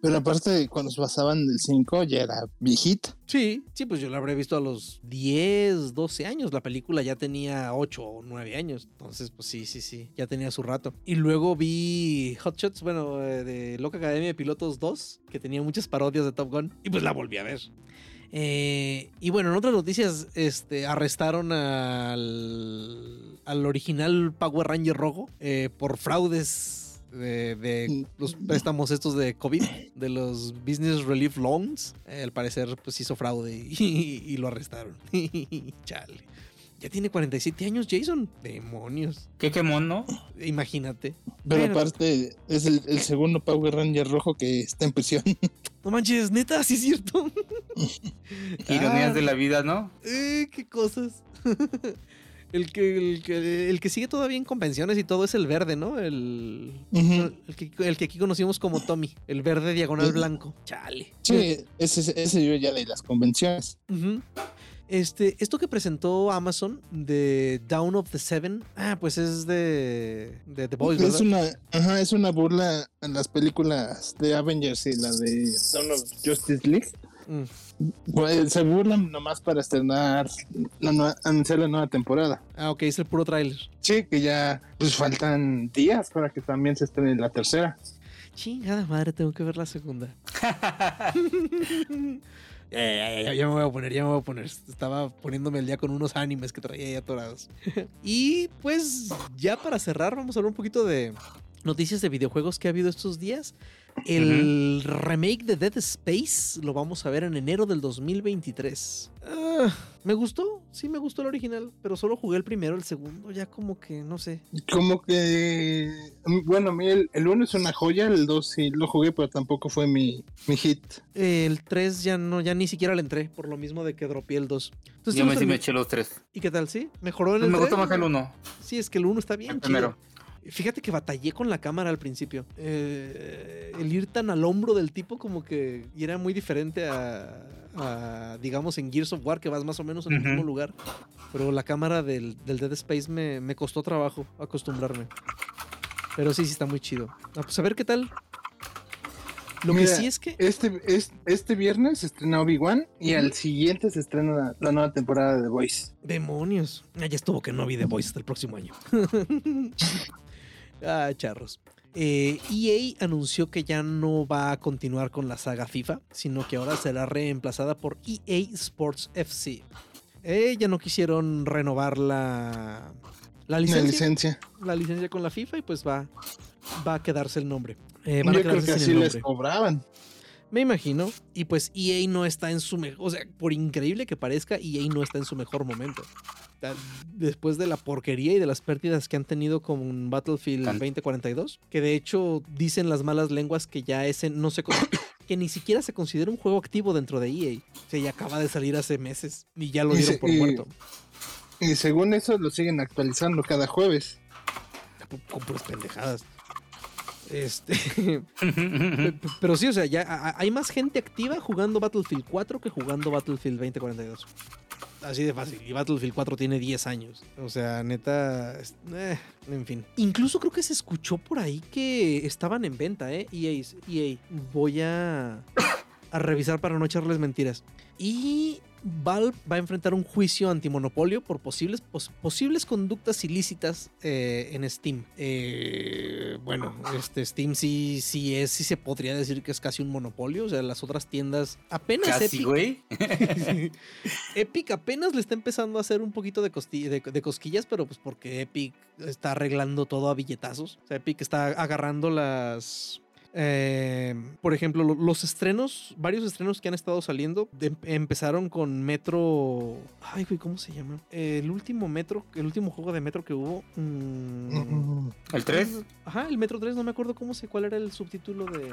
Speaker 2: Pero aparte, cuando se pasaban del 5 ya era viejita.
Speaker 1: Sí, sí, pues yo la habré visto a los 10, 12 años. La película ya tenía 8 o 9 años. Entonces, pues sí, sí, sí, ya tenía su rato. Y luego vi Hot Shots, bueno, eh, de Loca Academia de Pilotos 2, que tenía muchas parodias de Top Gun. Y pues la volví a ver. Eh, y bueno, en otras noticias, este, arrestaron al, al original Power Ranger rojo eh, por fraudes de, de los préstamos estos de COVID, de los Business Relief Loans. Eh, al parecer, pues hizo fraude y, y lo arrestaron. Chale. Ya tiene 47 años, Jason. Demonios.
Speaker 3: Qué quemón, ¿no?
Speaker 1: Imagínate.
Speaker 2: Pero
Speaker 1: Bueno.
Speaker 2: aparte, es el, el segundo Power Ranger rojo que está en prisión.
Speaker 1: No manches, neta, sí es cierto.
Speaker 3: Ironías
Speaker 1: Ah,
Speaker 3: de la vida, ¿no?
Speaker 1: Eh, qué cosas. El, que, el, que, el que sigue todavía en convenciones y todo es el verde, ¿no? El, el, que, el que aquí conocimos como Tommy. El verde diagonal blanco. Chale.
Speaker 2: Sí, ese, ese yo ya leí las convenciones.
Speaker 1: Este, esto que presentó Amazon de Down of the Seven, ah, pues es de, de The Boys,
Speaker 2: es
Speaker 1: ¿verdad?
Speaker 2: una, ajá, es una burla a las películas de Avengers y la de Dawn of Justice League.
Speaker 1: Mm.
Speaker 2: Pues, se burlan nomás para estrenar, la nueva- anunciar la nueva temporada.
Speaker 1: Ah, ok, es el puro tráiler.
Speaker 2: Sí, que ya pues faltan días para que también se estrene la tercera.
Speaker 1: Chingada madre, tengo que ver la segunda. Ya, ya, ya, ya, ya me voy a poner, ya me voy a poner. Estaba poniéndome el día con unos animes que traía ahí atorados. y pues ya para cerrar, vamos a hablar un poquito de noticias de videojuegos que ha habido estos días. El remake de Dead Space lo vamos a ver en enero del 2023. Ah, me gustó, sí me gustó el original, pero solo jugué el primero, el segundo ya como que no sé.
Speaker 2: Como que, bueno, a mí el, el uno es una joya, el 2 sí lo jugué, pero tampoco fue mi, mi hit.
Speaker 1: El 3 ya no, ya ni siquiera le entré, por lo mismo de que dropeé el 2. Entonces,
Speaker 3: Yo
Speaker 1: ¿tú
Speaker 3: me, sí me eché los tres.
Speaker 1: ¿Y qué tal? ¿Sí? ¿Mejoró en
Speaker 3: Pues
Speaker 1: el
Speaker 3: me gustó
Speaker 1: tres?
Speaker 3: más el uno.
Speaker 1: Sí, es que el 1 está bien
Speaker 3: El
Speaker 1: chido. Fíjate que batallé con la cámara al principio. Eh, el ir tan al hombro del tipo como que y era muy diferente a, a, digamos, en Gears of War, que vas más o menos en el mismo lugar. Pero la cámara del, del Dead Space me, me costó trabajo acostumbrarme. Pero sí, sí está muy chido. Ah, pues a ver qué tal. Lo
Speaker 2: Mira,
Speaker 1: que sí es que...
Speaker 2: Este, es- este viernes se estrena Obi-Wan y al siguiente se estrena la, la nueva temporada de The Voice.
Speaker 1: Demonios. Ah, ya estuvo que no vi The Voice hasta el próximo año. ah, charros. Eh, EA anunció que ya no va a continuar con la saga FIFA, sino que ahora será reemplazada por EA Sports FC. Eh, ya no quisieron renovar la, la licencia,
Speaker 2: licencia.
Speaker 1: la licencia con la FIFA y pues va, va a quedarse el nombre. Eh, van a
Speaker 2: Yo creo que así les cobraban.
Speaker 1: Me imagino. Y pues EA no está en su mejor. O sea, por increíble que parezca, EA no está en su mejor momento. Después de la porquería y de las pérdidas que han tenido con Battlefield
Speaker 3: Tan-
Speaker 1: 2042, que de hecho dicen las malas lenguas que ya ese no se que ni siquiera se considera un juego activo dentro de EA. O sea, ya acaba de salir hace meses y ya lo dieron por
Speaker 2: y-
Speaker 1: muerto.
Speaker 2: Y según eso lo siguen actualizando cada jueves.
Speaker 1: Con puras pendejadas. Este. Pe- pe- Pero sí, o sea, ya hay más gente activa jugando Battlefield 4 que jugando Battlefield 2042. Así de fácil. Y Battlefield 4 tiene 10 años. O sea, neta. eh, en fin. Incluso creo que se escuchó por ahí que estaban en venta, ¿eh? EA. EA. Voy a, a revisar para no echarles mentiras. Y Valve va a enfrentar un juicio antimonopolio por posibles, pos- posibles conductas ilícitas eh, en Steam. Eh, bueno, este Steam sí, sí es, sí se podría decir que es casi un monopolio. O sea, las otras tiendas apenas
Speaker 3: Casi,
Speaker 1: Epic,
Speaker 3: güey.
Speaker 1: Epic apenas le está empezando a hacer un poquito de, costi- de, de cosquillas, pero pues porque Epic está arreglando todo a billetazos. O sea, Epic está agarrando las... eh, por ejemplo, lo- los estrenos, varios estrenos que han estado saliendo, de- empezaron con Metro... Ay, güey, ¿cómo se llama? Eh, el último Metro, el último juego de Metro que hubo... mm,
Speaker 3: ¿El 3?
Speaker 1: Ajá, el Metro 3, no me acuerdo cómo se, cuál era el subtítulo de,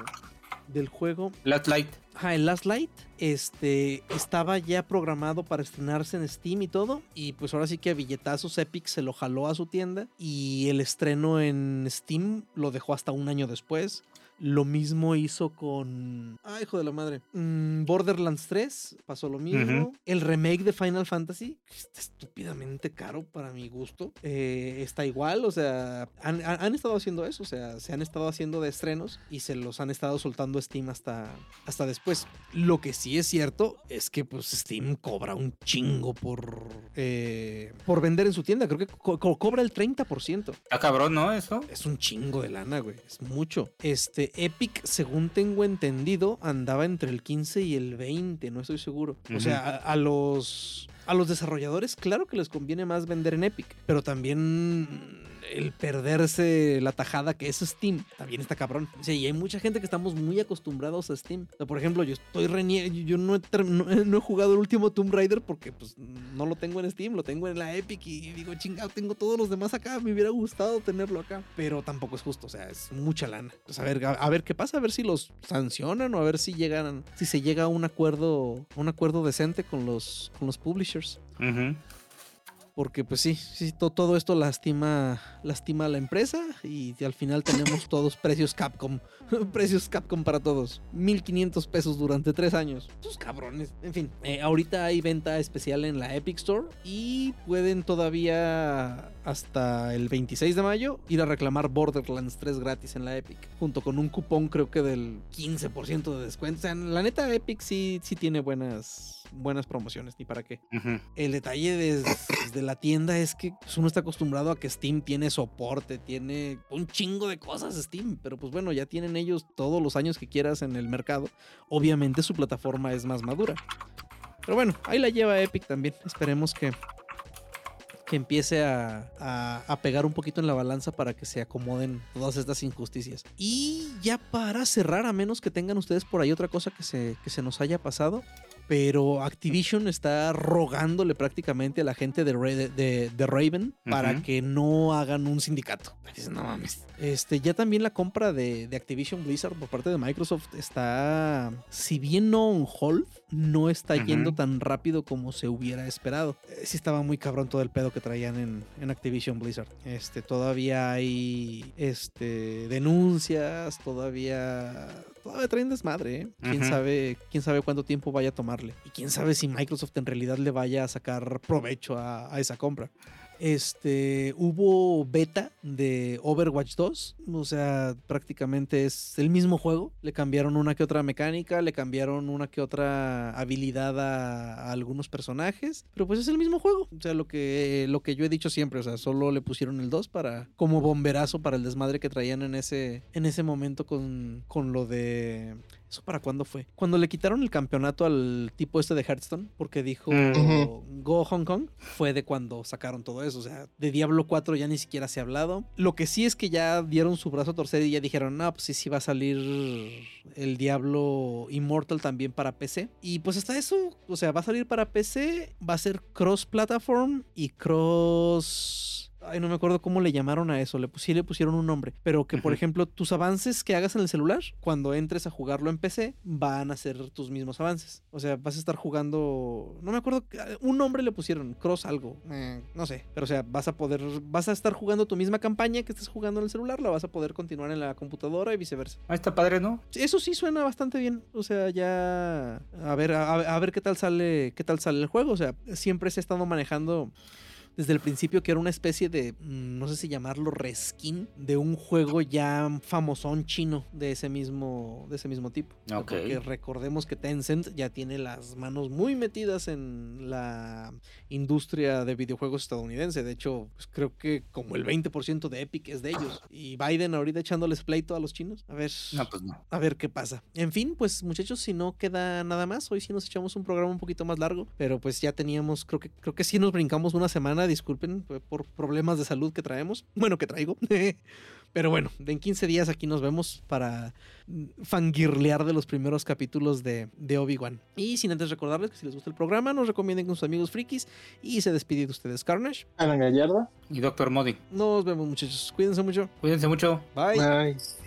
Speaker 1: del juego.
Speaker 3: Last Light.
Speaker 1: Ajá, el Last Light este, estaba ya programado para estrenarse en Steam y todo. Y pues ahora sí que a billetazos Epic se lo jaló a su tienda. Y el estreno en Steam lo dejó hasta un año después. Lo mismo hizo con. Ay, hijo de la madre. Mm, Borderlands 3 pasó lo mismo. El remake de Final Fantasy, que está estúpidamente caro para mi gusto. eh, está igual, o sea, han, han- han estado haciendo eso. O sea, se han estado haciendo de estrenos y se los han estado soltando a Steam hasta, hasta después. Lo que sí es cierto es que pues Steam cobra un chingo por, eh, por vender en su tienda. Creo que co- co- cobra el 30%.
Speaker 3: Está cabrón, ¿no? Eso.
Speaker 1: Es un chingo de lana, güey. Es mucho. Este Epic, según tengo entendido, andaba entre el 15 y el 20, no estoy seguro. O sea, a, a los a los desarrolladores, claro que les conviene más vender en Epic, pero también el perderse la tajada que es Steam también está cabrón. Sí, y hay mucha gente que estamos muy acostumbrados a Steam. O sea, por ejemplo, yo estoy renie yo no he, no, no he, jugado el último Tomb Raider porque pues no lo tengo en Steam, lo tengo en la Epic y digo, chingado, tengo todos los demás acá, me hubiera gustado tenerlo acá. Pero tampoco es justo, o sea, es mucha lana. Pues a ver, a, ver qué pasa, a ver si los sancionan o a ver si llegan, si se llega a un acuerdo, un acuerdo decente con los, con los publishers. Porque pues sí, sí to todo esto lastima, lastima a la empresa y al final tenemos todos precios Capcom. precios Capcom para todos. 1500 pesos durante tres años. Sus cabrones. En fin, eh, ahorita hay venta especial en la Epic Store y pueden todavía hasta el 26 de mayo ir a reclamar Borderlands 3 gratis en la Epic. Junto con un cupón creo que del 15% de descuento. O sea, la neta Epic sí, sí tiene buenas, buenas promociones, ni para qué.
Speaker 3: Uh -huh.
Speaker 1: El detalle desde, desde la tienda es que pues, uno está acostumbrado a que Steam tiene soporte, tiene un chingo de cosas Steam, pero pues bueno, ya tienen ellos todos los años que quieras en el mercado. Obviamente su plataforma es más madura. Pero bueno, ahí la lleva Epic también. Esperemos que, que empiece a, a, a, pegar un poquito en la balanza para que se acomoden todas estas injusticias. Y ya para cerrar, a menos que tengan ustedes por ahí otra cosa que se, que se nos haya pasado, pero Activision está rogándole prácticamente a la gente de, de, de, de Raven para uh -huh. que no hagan un sindicato. No mames. Este, ya también la compra de, de, Activision Blizzard por parte de Microsoft está, si bien no on hold, no está uh -huh. yendo tan rápido como se hubiera esperado. Eh, sí estaba muy cabrón todo el pedo que traían en, en Activision Blizzard. Este, todavía hay este, denuncias, todavía todavía traen desmadre, ¿eh? ¿Quién, sabe, quién sabe cuánto tiempo vaya a tomarle. Y quién sabe si Microsoft en realidad le vaya a sacar provecho a, a esa compra. Este hubo beta de Overwatch 2, o sea, prácticamente es el mismo juego. Le cambiaron una que otra mecánica, le cambiaron una que otra habilidad a, a, algunos personajes, pero pues es el mismo juego. O sea, lo que, lo que yo he dicho siempre, o sea, solo le pusieron el 2 para como bomberazo para el desmadre que traían en ese, en ese momento con, con lo de ¿Eso para cuándo fue? Cuando le quitaron el campeonato al tipo este de Hearthstone, porque dijo uh -huh. Go Hong Kong, fue de cuando sacaron todo eso. O sea, de Diablo 4 ya ni siquiera se ha hablado. Lo que sí es que ya dieron su brazo a torcer y ya dijeron, no, pues sí, sí va a salir el Diablo Immortal también para PC. Y pues hasta eso, o sea, va a salir para PC, va a ser cross-platform y cross ay, no me acuerdo cómo le llamaron a eso, le, sí le pusieron un nombre, pero que por uh -huh. ejemplo tus avances que hagas en el celular, cuando entres a jugarlo en PC, van a ser tus mismos avances. O sea, vas a estar jugando, no me acuerdo, un nombre le pusieron, cross algo, eh, no sé, pero o sea, vas a poder, vas a estar jugando tu misma campaña que estás jugando en el celular, la vas a poder continuar en la computadora y viceversa.
Speaker 3: Ah, está padre, ¿no?
Speaker 1: Eso sí suena bastante bien, o sea, ya, a ver, a, a ver qué tal sale, qué tal sale el juego, o sea, siempre se ha estado manejando desde el principio que era una especie de, mm, no sé si llamarlo reskin, de un juego ya famosón chino de ese mismo, de ese mismo tipo.
Speaker 3: Okay.
Speaker 1: Porque recordemos que Tencent ya tiene las manos muy metidas en la industria de videojuegos estadounidense. De hecho, pues creo que como el 20% de Epic es de ellos. Y Biden ahorita echándoles pleito a los chinos. A ver,
Speaker 3: no, pues no.
Speaker 1: a ver qué pasa. En fin, pues muchachos, si no queda nada más, hoy sí nos echamos un programa un poquito más largo, pero pues ya teníamos, creo que, creo que sí nos brincamos una semana disculpen por problemas de salud que traemos. Bueno, que traigo. Pero bueno, en 15 días aquí nos vemos para fangirlear de los primeros capítulos de, de Obi-Wan. Y sin antes recordarles que si les gusta el programa, nos recomienden con sus amigos frikis. Y se despide de ustedes Carnage,
Speaker 2: Alan Gallardo
Speaker 3: y Doctor Modi.
Speaker 1: Nos vemos, muchachos. Cuídense mucho.
Speaker 3: Cuídense mucho.
Speaker 1: Bye.
Speaker 2: Bye.